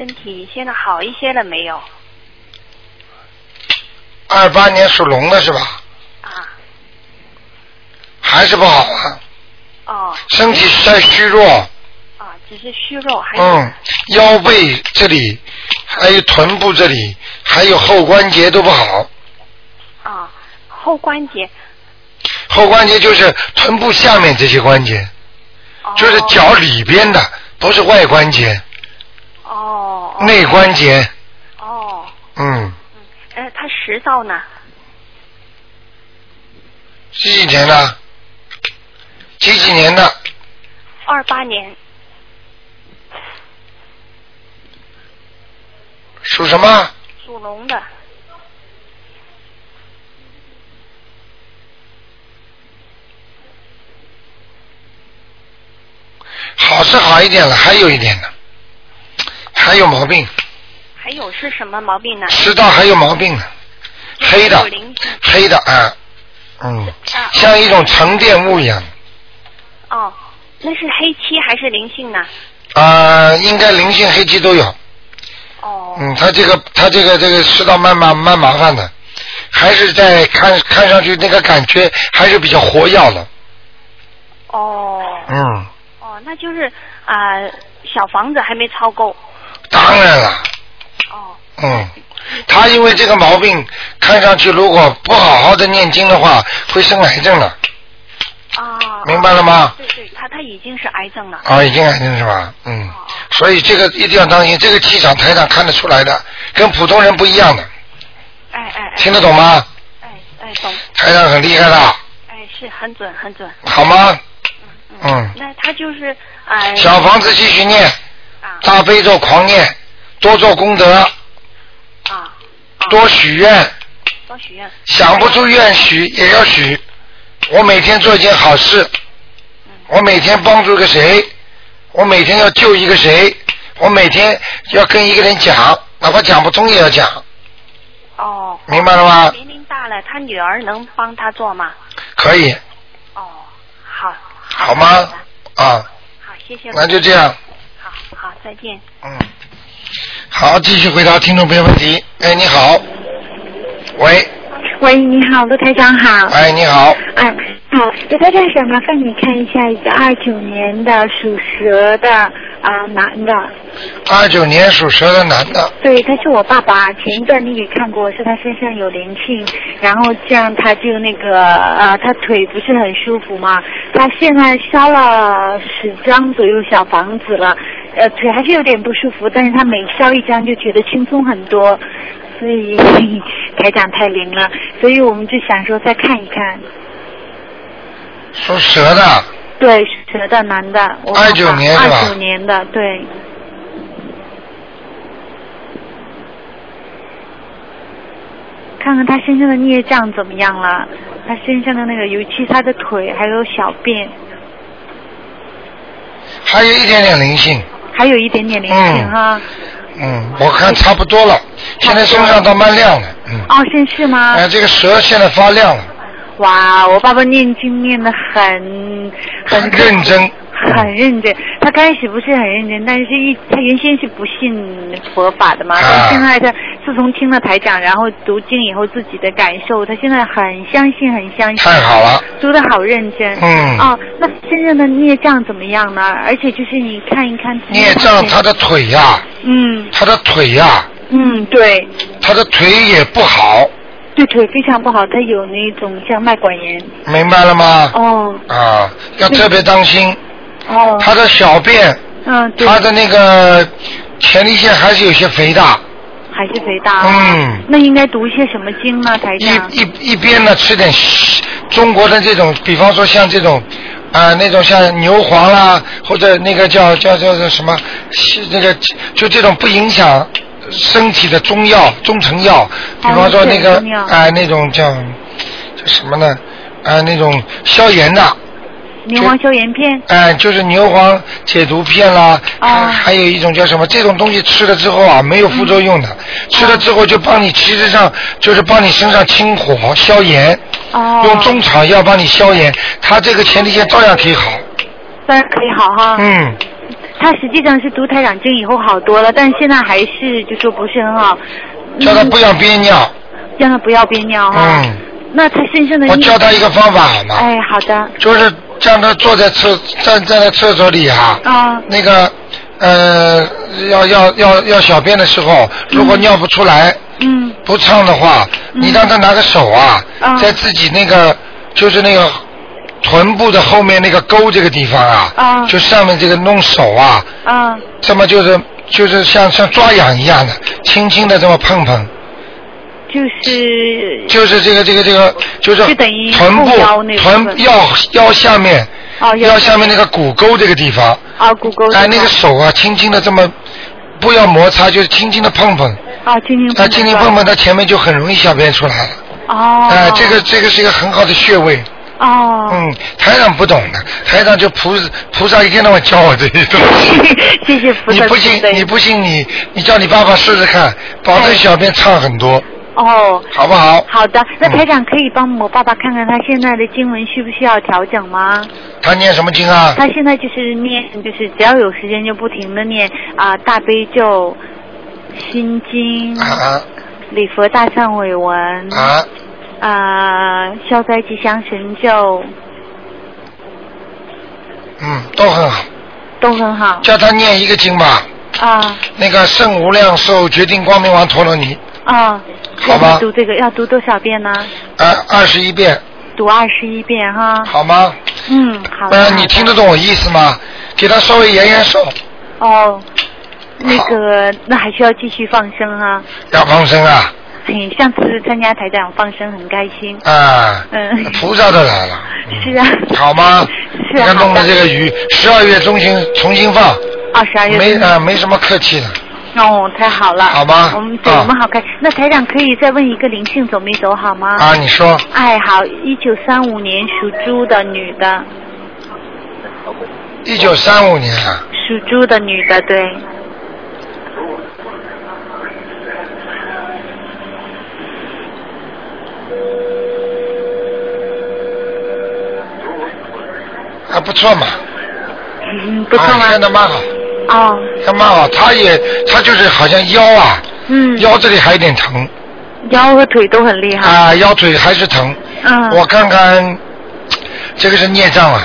身体现在好一些了没有？二八年属龙的是吧？啊。还是不好啊，哦。身体在虚弱，啊，只是虚弱，还有嗯，腰背这里，还有臀部这里，还有后关节都不好。啊后关节后关节就是臀部下面这些关节，就是脚里边的，不是外关节，哦。哦内关节，哦，嗯，哎，他食道呢？几几年的？几几年的？二八年属什么？属龙的。好是好一点了，还有一点呢，还有毛病，还有是什么毛病呢？食道还有毛病呢，黑的黑的啊，嗯，啊像一种沉淀物一样，哦，那是黑漆还是灵性呢？啊，应该灵性黑漆都有。哦。嗯，他这个他这个这个食道蛮麻蛮麻烦的，还是在看看上去那个感觉还是比较活跃的。哦。嗯，哦，那就是啊、小房子还没超够。当然了。哦。嗯，他因为这个毛病，看上去如果不好好的念经的话，会生癌症的。啊。明白了吗？对对，他他已经是癌症了。啊，已经癌症是吧？嗯，所以这个一定要当心，这个气场台上看得出来的，跟普通人不一样的，哎哎哎。听得懂吗？哎哎，懂。台上很厉害的，哎，是很准很准。好吗？嗯，那他就是哎。小房子继续念，大悲咒狂念，多做功德，啊。多许愿，多许愿。想不出愿许也要许。我每天做一件好事，我每天帮助个谁，我每天要救一个谁，我每天要跟一个人讲，哪怕讲不通也要讲，哦。明白了吗？年龄大了，他女儿能帮他做吗？可以，哦好。好吗？啊，好，谢谢。那就这样。好好，再见。嗯，好，继续回答听众朋友问题。哎，你好，喂，喂，你好，陆台长好。哎，你好，哎，好，陆台长想麻烦你看一下一个二九年的属蛇的啊、男的，二九年属蛇的男的，对，他是我爸爸，前一段你也看过，是他身上有灵性，然后这样他就那个呃，他腿不是很舒服嘛，他现在烧了十张左右小房子了，呃，腿还是有点不舒服，但是他每烧一张就觉得轻松很多，所以 <laughs> 台长太灵了，所以我们就想说再看一看，属蛇的，对，蛇的男的，二九年是吧二九年的，对。看看他身上的孽障怎么样了？他身上的那个，尤其他的腿还有小便，还有一点点灵性，还有一点点灵性哈。嗯，我看差不多了，现在身上倒蛮亮的，嗯，哦，真是吗？哎，这个蛇现在发亮了，哇，我爸爸念经念的很很认真，很认真。他开始不是很认真，但是一他原先是不信佛法的嘛，啊但现在他自从听了台讲，然后读经以后自己的感受，他现在很相信，很相信。太好了，读的好认真。嗯哦，那真正的孽障怎么样呢？而且就是你看一看。孽障他的腿呀、嗯他的腿呀、嗯，对。他的腿也不好，对腿非常不好，他有那种像脉管炎。明白了吗？哦啊，要特别当心，哦。他的小便，嗯，对。他的那个前列腺还是有些肥大，还是肥大。嗯。那应该读一些什么经呢，台长？一一边呢吃点西中国的这种，比方说像这种。啊、那种像牛黄啦，或者那个叫叫叫做什么，西那个就这种不影响身体的中药、中成药，比方说那个中药啊、那种叫叫什么呢？啊、那种消炎的，牛黄消炎片。哎、就是牛黄解毒片啦，啊还还有一种叫什么？这种东西吃了之后啊，没有副作用的，吃了之后就帮你，其实上就是帮你身上清火消炎，哦。用中草药帮你消炎，它这个前列腺照样可以好。当然可以好哈。嗯。他实际上是读台长经以后好多了，但是现在还是就说不是很好。叫他不要憋尿。叫他不要憋尿哈。嗯。那他身上的。我教他一个方法好吗？哎，好的。就是让他坐在厕站在厕所里哈、啊。那个呃，要要要要小便的时候，如果尿不出来，嗯，不畅的话，你让他拿个手啊，啊在自己那个就是那个臀部的后面那个沟这个地方啊，啊。就上面这个弄手啊，啊，这么就是就是像像抓痒一样的，轻轻的这么碰碰，就是。就是这个这个这个就是臀部臀腰腰下面哦腰下面。那个骨沟这个地方，啊骨沟哎那个手啊轻轻的这么不要摩擦，就是轻轻的碰碰，啊轻轻啊轻轻碰碰，它前面就很容易小便出来了。哦。哎，这个这个是一个很好的穴位。哦嗯，台长不懂的，台长就菩菩萨一天到晚教我这些东西。<laughs> 谢谢菩萨你不信你不信你你叫你爸爸试试看，保证小便畅很多，哦。好不好？好的，那嗯台长可以帮我爸爸看看他现在的经文需不需要调整吗？他念什么经啊？他现在就是念，就是只要有时间就不停的念啊、大悲咒、心经、啊礼佛大忏悔文啊啊、消灾吉祥神咒嗯，都很好。都很好叫他念一个经吧，啊那个圣无量寿决定光明王陀罗尼，啊。好吧读这个要读多少遍呢？呃，二十一遍，读二十一遍哈。好吗？嗯，好不然的你听得懂我意思吗？给他稍微延延寿，哦，那个那还需要继续放生啊。要放生啊嘿，上次参加台长放生很开心。啊！嗯，菩萨都来了，<laughs> 是啊。好吗？<laughs> 是啊。要弄的这个鱼，十二月中旬重新放，二十二月没份啊没什么客气的，哦，太好了。好吗我们对、啊我们好开。那台长可以再问一个灵性走没走好吗？啊你说哎，好，一九三五年属猪的女的，一九三五年啊，属猪的女的，对。还不错嘛，嗯，不错吗？啊，现在蛮好，哦，还蛮好。他也他就是好像腰啊，嗯，腰这里还有点疼腰和腿都很厉害。啊，腰腿还是疼。嗯。我看看，这个是孽障啊，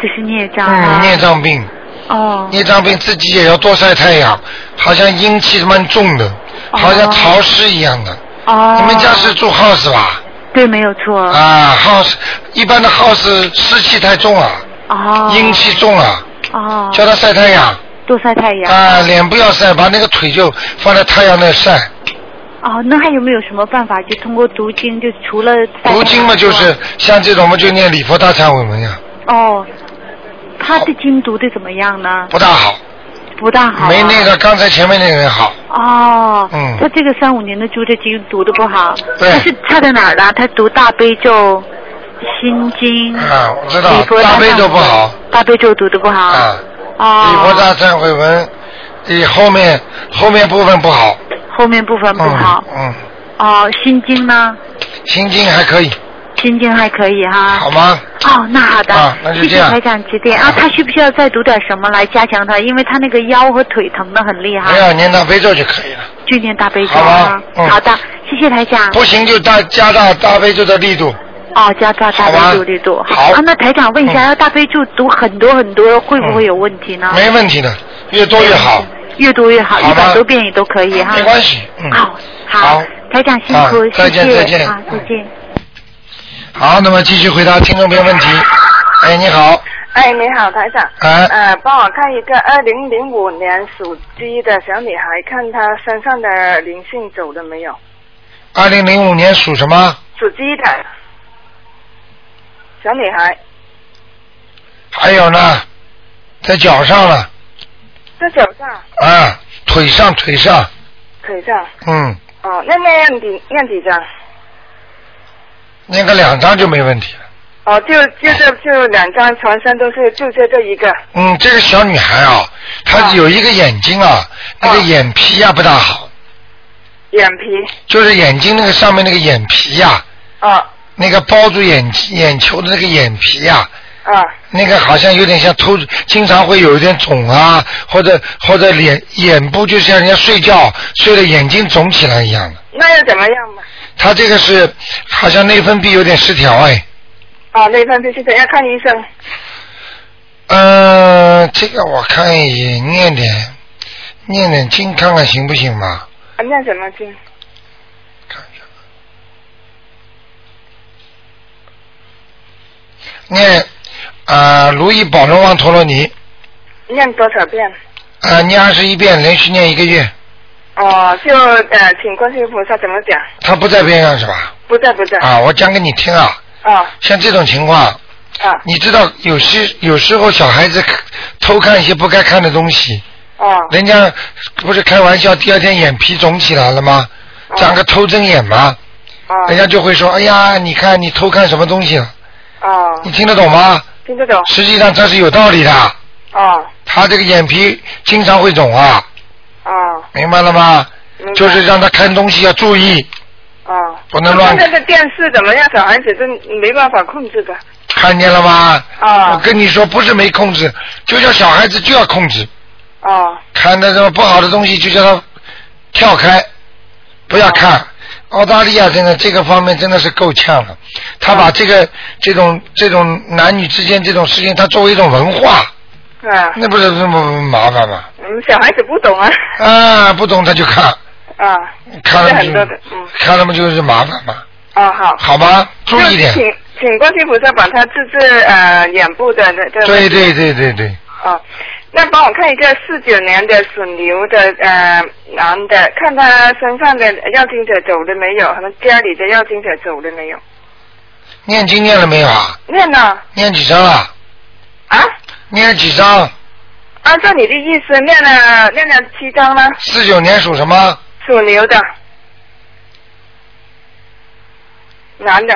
这是孽障啊。嗯，孽障病，哦。孽障病自己也要多晒太阳，好像阴气蛮重的，好像潮湿一样的。哦。你们家是住 house 吧？对，没有错。啊，house 一般的 house 湿气太重了，哦。阴气重了，哦。叫他晒太阳。多晒太阳。啊，脸不要晒，把那个腿就放在太阳那晒。哦，那还有没有什么办法？就通过读经，就除了读经嘛，就是像这种嘛，就念礼佛大忏悔文呀，哦，他的经读的怎么样呢？不大好，不大好、啊。没那个刚才前面那个人好。哦。嗯他这个三五年的猪的经读的不好。对他是差在哪儿了？他读大悲咒、心经。啊，我知道大悲咒不好大悲咒读的不好。啊，哦。礼佛大忏悔文，你后面后面部分不好。后面部分不好。嗯，哦，心经呢？心经还可以，心经还可以哈。好吗？哦，那好的，啊那就这样谢谢台长指点啊。他需不需要再读点什么来加强他？因为他那个腰和腿疼的很厉害。没有念大悲咒就可以了。就念大悲咒好好的，谢谢台长。不行就大加大大悲咒的力度。哦，加大大悲咒力度。好啊，那台长问一下，要大悲咒读很多很多，会不会有问题呢？没问题的，越多越好。越多越好，一百多遍也都可以哈。没关系，嗯。好，好，台长辛苦，啊再见谢谢再见啊，再见。好，那么继续回答听众朋友问题。哎，你好，哎，你好，台长。哎呃，帮我看一个二零零五年属鸡的小女孩，看她身上的灵性走了没有？二零零五年属什么？属鸡的小女孩，还有呢，在脚上了，在脚上、啊，腿上腿上，腿上。嗯，哦，那念几念几张？念个两张就没问题了。哦，就就这就两张，全身都是就这这一个。嗯，这个小女孩啊，她有一个眼睛啊，那个眼皮呀、不大好，眼皮。就是眼睛那个上面那个眼皮呀、啊那个包住眼眼球的那个眼皮呀、啊那个好像有点像突，经常会有一点肿啊，或者或者脸眼部就像人家睡觉睡了眼睛肿起来一样的。那又怎么样嘛？他这个是好像内分泌有点失调哎。啊，内分泌失调要看医生？呃，这个我看也念点念点经看看行不行嘛？啊，念什么经？念如意宝龙王陀罗尼，念多少遍？啊，念二十一遍，连续念一个月。哦，就呃，请观世音菩萨怎么讲？他不在边上是吧？不在不在。啊，我讲给你听啊。啊。像这种情况，啊，你知道有时有时候小孩子偷看一些不该看的东西，哦，人家不是开玩笑，第二天眼皮肿起来了吗？长个偷针眼吗？哦，人家就会说，哎呀，你看你偷看什么东西了？哦，你听得懂吗？听得懂。实际上这是有道理的，哦他这个眼皮经常会肿啊，哦明白了吗？就是让他看东西要注意，哦。不能乱现在的电视怎么样？小孩子真没办法控制的。看见了吗？啊我跟你说，不是没控制，就叫小孩子就要控制，哦看到什么不好的东西就叫他跳开，不要看。澳大利亚真的这个方面真的是够呛了，他把这个这种这种男女之间这种事情，他作为一种文化，啊，那不是这么麻烦吗？嗯，小孩子不懂啊。啊，不懂他就看，啊。看了嘛就嗯。看了嘛就是麻烦嘛，啊，好。好吗？注意一点就。请请观世音菩萨把他治治呃眼部的这这。对对对对对，哦，那帮我看一个四九年的属牛的呃男的，看他身上的要经者走了没有？和他家里的要经者走了没有？念经念了没有啊？念了念几张了？啊？念了几张？按照你的意思，念了念了七张了。四九年属什么？属牛的，男的，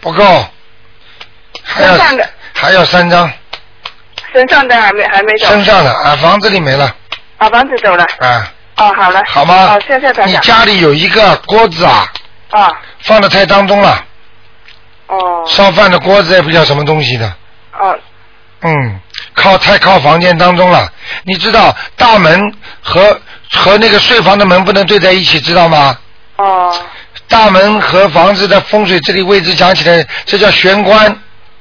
不够，还要还要三张，身上的还没还没走。身上的啊，房子里没了啊，房子走了。啊，哦，好了。好吗？哦，谢谢台你。家里有一个锅子啊，啊，放的太当中了，哦烧饭的锅子也不叫什么东西的，哦嗯，靠太靠房间当中了。你知道大门和和那个睡房的门不能对在一起，知道吗？哦大门和房子的风水这里位置讲起来，这叫玄关。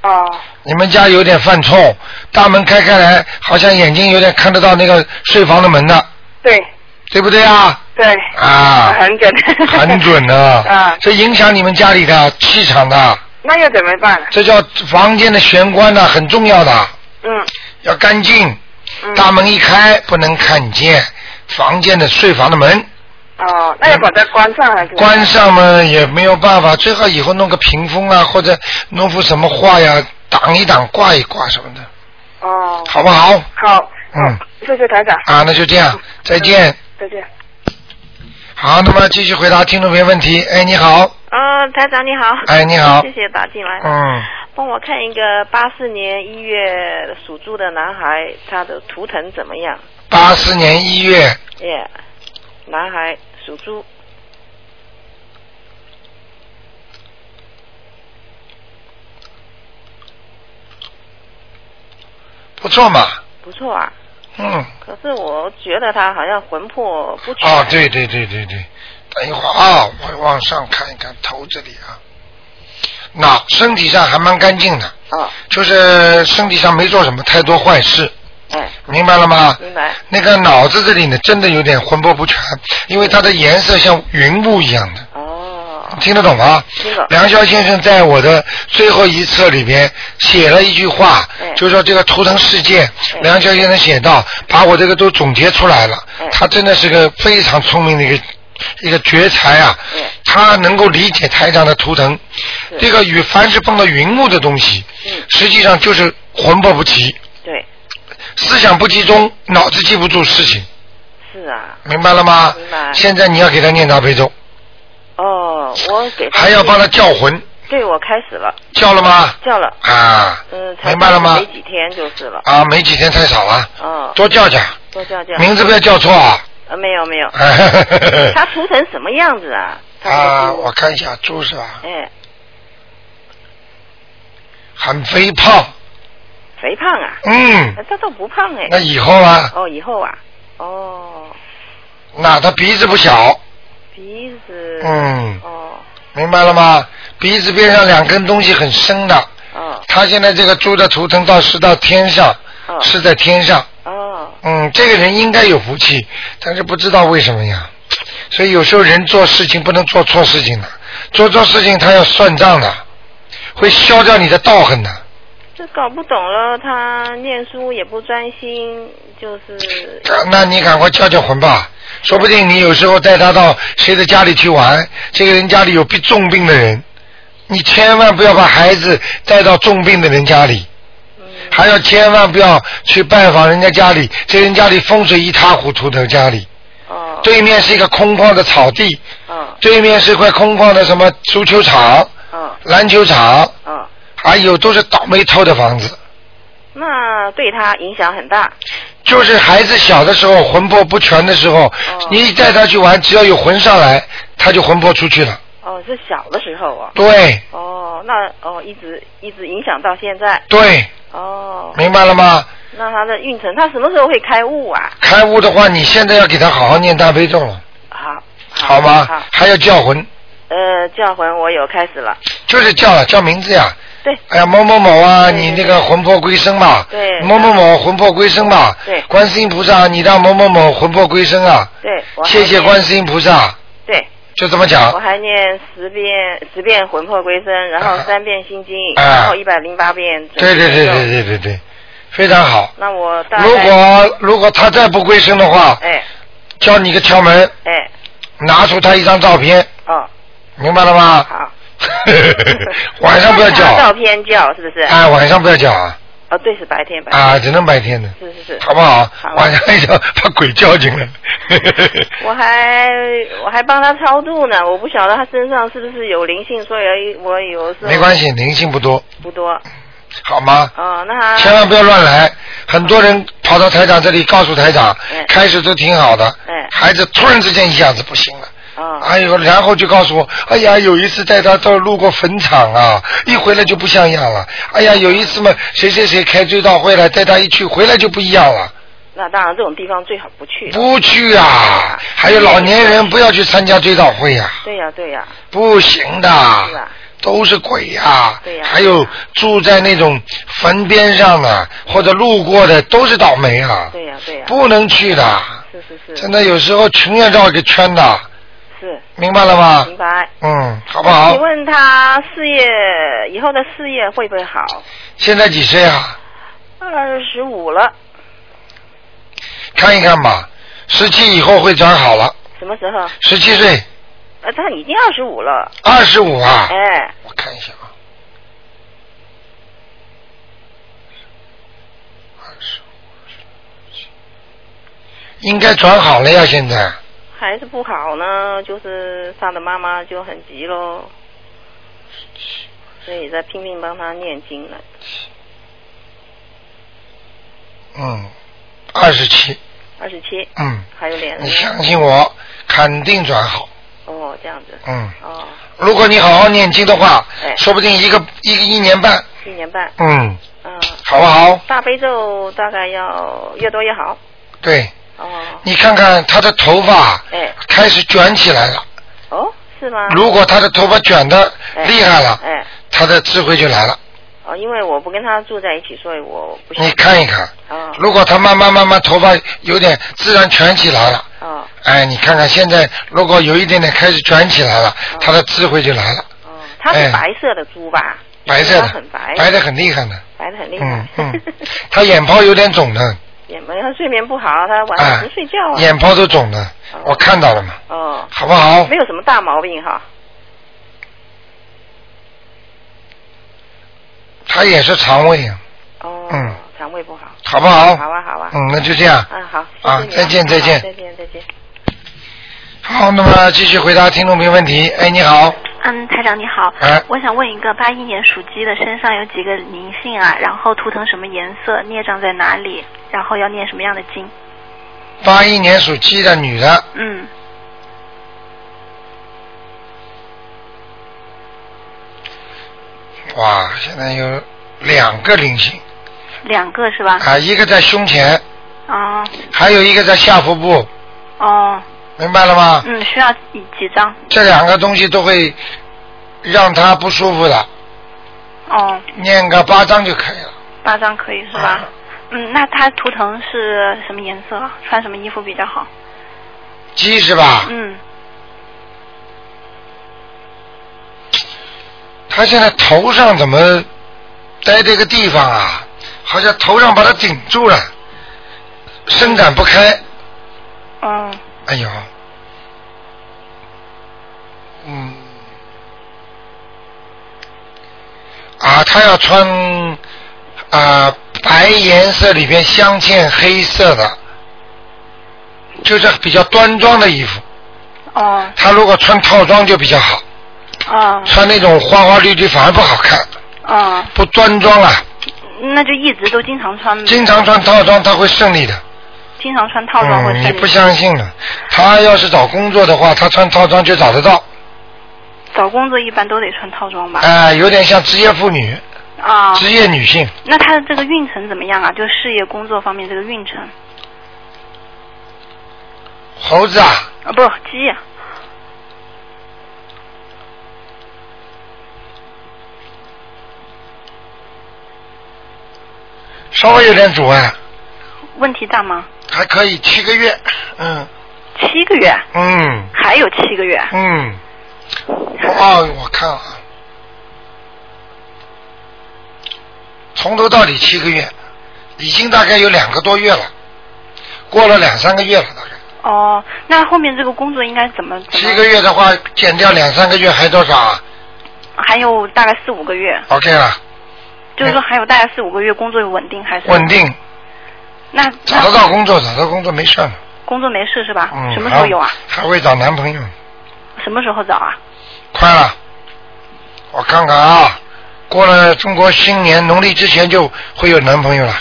哦你们家有点犯冲，大门开开来，好像眼睛有点看得到那个睡房的门的，对对不对啊？对。啊，很准。<laughs> 很准的，<laughs> 啊，这影响你们家里的气场的，那又怎么办？这叫房间的玄关呢，很重要的，嗯要干净。嗯。大门一开，不能看见房间的睡房的门，哦，那要把它关上还是？关上嘛也没有办法，最好以后弄个屏风啊，或者弄幅什么画呀，挡一挡，挂一挂什么的，哦。好不好？好，嗯，谢谢台长。啊，那就这样，再见。再见。好，那么继续回答听众朋友问题。哎，你好，呃，台长你好。哎你好 <laughs> 谢谢打进来。嗯，帮我看一个八四年一月属猪的男孩，他的图腾怎么样？八四年一月，耶、男孩属猪。不错嘛，不错啊，嗯，可是我觉得他好像魂魄不全。哦，对对对对对，等一会儿啊，我往上看一看头这里啊，那身体上还蛮干净的，哦，就是身体上没做什么太多坏事，哎，明白了吗？明白。那个脑子这里呢，真的有点魂魄不全，因为它的颜色像云雾一样的。哦。听得懂吗？听懂。梁霄先生在我的最后一册里边写了一句话，哎就是说这个图腾世界，梁霄先生写到，把我这个都总结出来了。哎他真的是个非常聪明的一个一个绝才啊！哎他能够理解台长的图腾，这个与凡是碰到云雾的东西，实际上就是魂魄不齐，嗯对，思想不集中，脑子记不住事情，是啊。明白了吗？明白现在你要给他念大悲咒，哦，我给他。还要帮他叫魂，对，我开始了。叫了吗？叫了。啊，嗯，明白了吗没几天就是了。啊，没几天太少了，哦。多叫叫，多叫叫。名字不要叫错啊。呃，没有没有。<laughs> 他涂成什么样子啊？啊，我看一下猪是吧？哎，很肥胖，肥胖啊？嗯，他都不胖哎。那以后啊哦，以后啊，哦，那他鼻子不小，鼻子。嗯，哦明白了吗？鼻子边上两根东西很深的，哦他现在这个猪的图腾倒是到天上，哦是在天上，哦嗯，这个人应该有福气，但是不知道为什么呀。所以有时候人做事情不能做错事情的，做错事情他要算账的，会消掉你的道行的。这搞不懂了，他念书也不专心，就是那你赶快叫叫魂吧，说不定你有时候带他到谁的家里去玩，这个人家里有病重病的人，你千万不要把孩子带到重病的人家里，还要千万不要去拜访人家家里，这人家里风水一塌糊涂的家里，对面是一个空旷的草地，对面是块空旷的什么足球场、篮球场，还有都是倒霉透的房子。那对他影响很大。就是孩子小的时候魂魄不全的时候，你一带他去玩，只要有魂上来，他就魂魄出去了。哦，是小的时候啊。对。哦，那哦，一直一直影响到现在。对。哦。明白了吗？那他的运程，他什么时候会开悟啊？开悟的话，你现在要给他好好念大悲咒了。好。好吗？好。还要叫魂。呃，叫魂我有开始了。就是叫了，叫名字呀。对。哎呀，某某某啊，你那个魂魄归生嘛。对。某某某魂魄归生嘛。对。观世音菩萨，你让某某某魂魄归生啊。对。谢谢观世音菩萨。对。就这么讲我。还念十遍十遍魂魄归生，然后三遍心经，啊然后一百零八遍。对对对对。对对对，非常好。那我大如果如果他再不归生的话，哎教你个窍门，哎拿出他一张照片，哦明白了吗？好。<laughs> 晚上不要拿叫照，片叫是不是？哎，晚上不要叫啊，哦，对，是白天白天。啊，只能白天的，是是是。好不好？好晚上一叫把鬼叫进来。<laughs> 我还我还帮他超度呢，我不晓得他身上是不是有灵性，所以我有时候没关系，灵性不多，不多。好吗？哦，那他千万不要乱来。很多人跑到台长这里告诉台长，哎开始都挺好的，哎孩子突然之间一下子不行了。哦哎呦，然后就告诉我，哎呀，有一次带他到路过坟场啊，一回来就不像样了。哎呀，有一次嘛，谁谁谁开追悼会了，带他一去，回来就不一样了。那当然这种地方最好不去。不去啊！还有老年人不要去参加追悼会呀、对呀对呀。不行的，是啊。都是鬼呀、对呀还有住在那种坟边上的或者路过的都是倒霉啊！对呀对呀。不能去的，是是是。真的有时候群要绕一个圈的，是。明白了吗？明白。嗯，好不好你？问他事业以后的事业会不会好？现在几岁啊？二十五了，看一看吧，十七以后会转好了。什么时候？十七岁，呃，他已经二十五了。二十五啊？哎，我看一下啊。应该转好了呀，现在。还是不好呢，就是他的妈妈就很急喽，所以在拼命帮他念经了。嗯，二十七，二十七，嗯，还有两你相信我，肯定转好。哦，这样子。嗯，哦，如果你好好念经的话，哎说不定一个一个一年半，一年半。嗯，嗯。好不好？大悲咒大概要越多越好。对，哦。你看看他的头发哎。开始卷起来了。哦，是吗？如果他的头发卷的哎厉害了，哎。他的智慧就来了。哦，因为我不跟他住在一起，所以我不。你看一看，哦。如果他慢慢慢慢头发有点自然卷起来了，哦。哎，你看看现在如果有一点点开始卷起来了，他的智慧就来了，哦他是哎白色的猪吧？白色的很白。白的很厉害的，白的很厉害。嗯嗯，他眼泡有点肿的，<laughs> 眼没他睡眠不好，他晚上不睡觉啊。眼泡都肿了，我看到了嘛，哦。好不好没有什么大毛病哈。他也是肠胃啊，哦。嗯，肠胃不好。好不好？好啊好啊。嗯，那就这样。嗯，好。啊你再见再见再见再见。好，那么继续回答听众朋友问题。哎，你好，嗯，台长你好，哎我想问一个八一年属鸡的身上有几个灵性啊？然后图腾什么颜色？孽障在哪里？然后要念什么样的经？八一年属鸡的女的，嗯，哇，现在有两个灵性两个是吧？啊，一个在胸前，哦还有一个在下腹部，哦，明白了吗？嗯，需要几几张？这两个东西都会让他不舒服的，哦，念个八张就可以了。八张可以是吧？嗯，那他图腾是什么颜色？穿什么衣服比较好？鸡是吧？嗯，他现在头上怎么在这个地方啊，好像头上把它顶住了，伸展不开。嗯。哎呦，嗯，啊，他要穿啊白颜色里边镶嵌黑色的，就是比较端庄的衣服。哦。他如果穿套装就比较好，啊穿那种花花绿绿反而不好看，啊，不端庄啊。那就一直都经常穿。经常穿套装他会顺利的。经常穿套装会嗯，你不相信了。他要是找工作的话，他穿套装就找得到。找工作一般都得穿套装吧？哎、有点像职业妇女、啊。职业女性。那他的这个运程怎么样啊？就事业工作方面这个运程猴子啊，啊，不鸡啊稍微有点阻碍，问题大吗？还可以七个月，嗯七个月，嗯还有七个月。嗯。哦，我看啊，从头到底七个月，已经大概有两个多月了，过了两三个月了，大概哦，那后面这个工作应该怎么？怎么七个月的话，减掉两三个月还多少啊还有大概四五个月，？OK 了，就是说还有大概四五个月工作稳定还是？稳定，那找得到工作，找到工作没事了。工作没事是吧？嗯，什么时候有啊？还会找男朋友，什么时候找啊？快了，我看看啊，过了中国新年农历之前就会有男朋友了，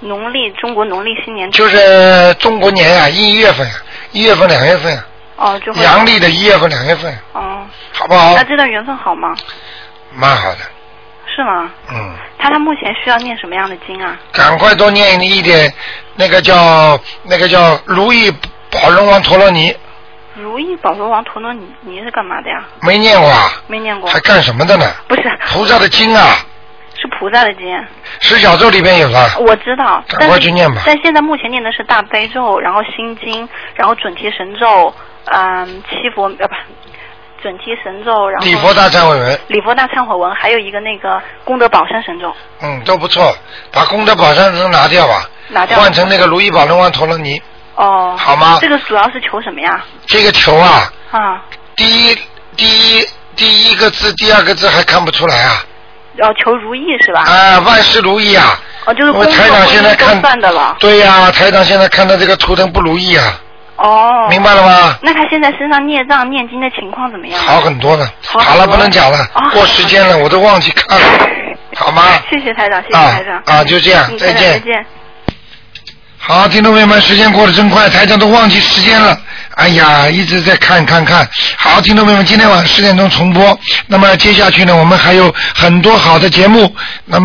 农历中国农历新年就是中国年呀、一月份呀，一月份、两月份，哦，就会阳历的一月份、两月份，哦，好不好？那？这段缘分好吗？蛮好的，是吗？嗯，他他目前需要念什么样的经啊？赶快多念一点，那个叫那个叫如意宝龙王陀罗尼，如意宝罗王陀罗尼尼是干嘛的呀？没念过啊？没念过。还干什么的呢？不是菩萨的经啊，是菩萨的经，十小咒里面有的。我知道。赶快去念吧但现在目前念的是大悲咒，然后心经，然后准提神咒，嗯，七佛呃不，准提神咒，然后礼佛大忏悔文，礼佛大忏悔文，还有一个那个功德宝山神咒，嗯，都不错。把功德宝山神拿掉吧，拿掉。换成那个如意宝龙王陀罗尼。哦。好吗这个主要是求什么呀？这个求啊，啊，第一第一第一个字，第二个字还看不出来啊！要求如意是吧？啊，万事如意啊！哦，就是我台长现在看算的了。对呀、台长现在看到这个图腾不如意啊，哦。明白了吗？那他现在身上孽障念经的情况怎么样？好很多了。好好了，不能讲了，哦过时间了，我都忘记看了，好吗？谢谢台长，谢谢啊台长。啊就这样嗯再见再见。好，听众朋友们，时间过得真快，台长都忘记时间了。哎呀，一直在看看看。好，听众朋友们，今天晚上十点钟重播。那么接下去呢，我们还有很多好的节目。那么。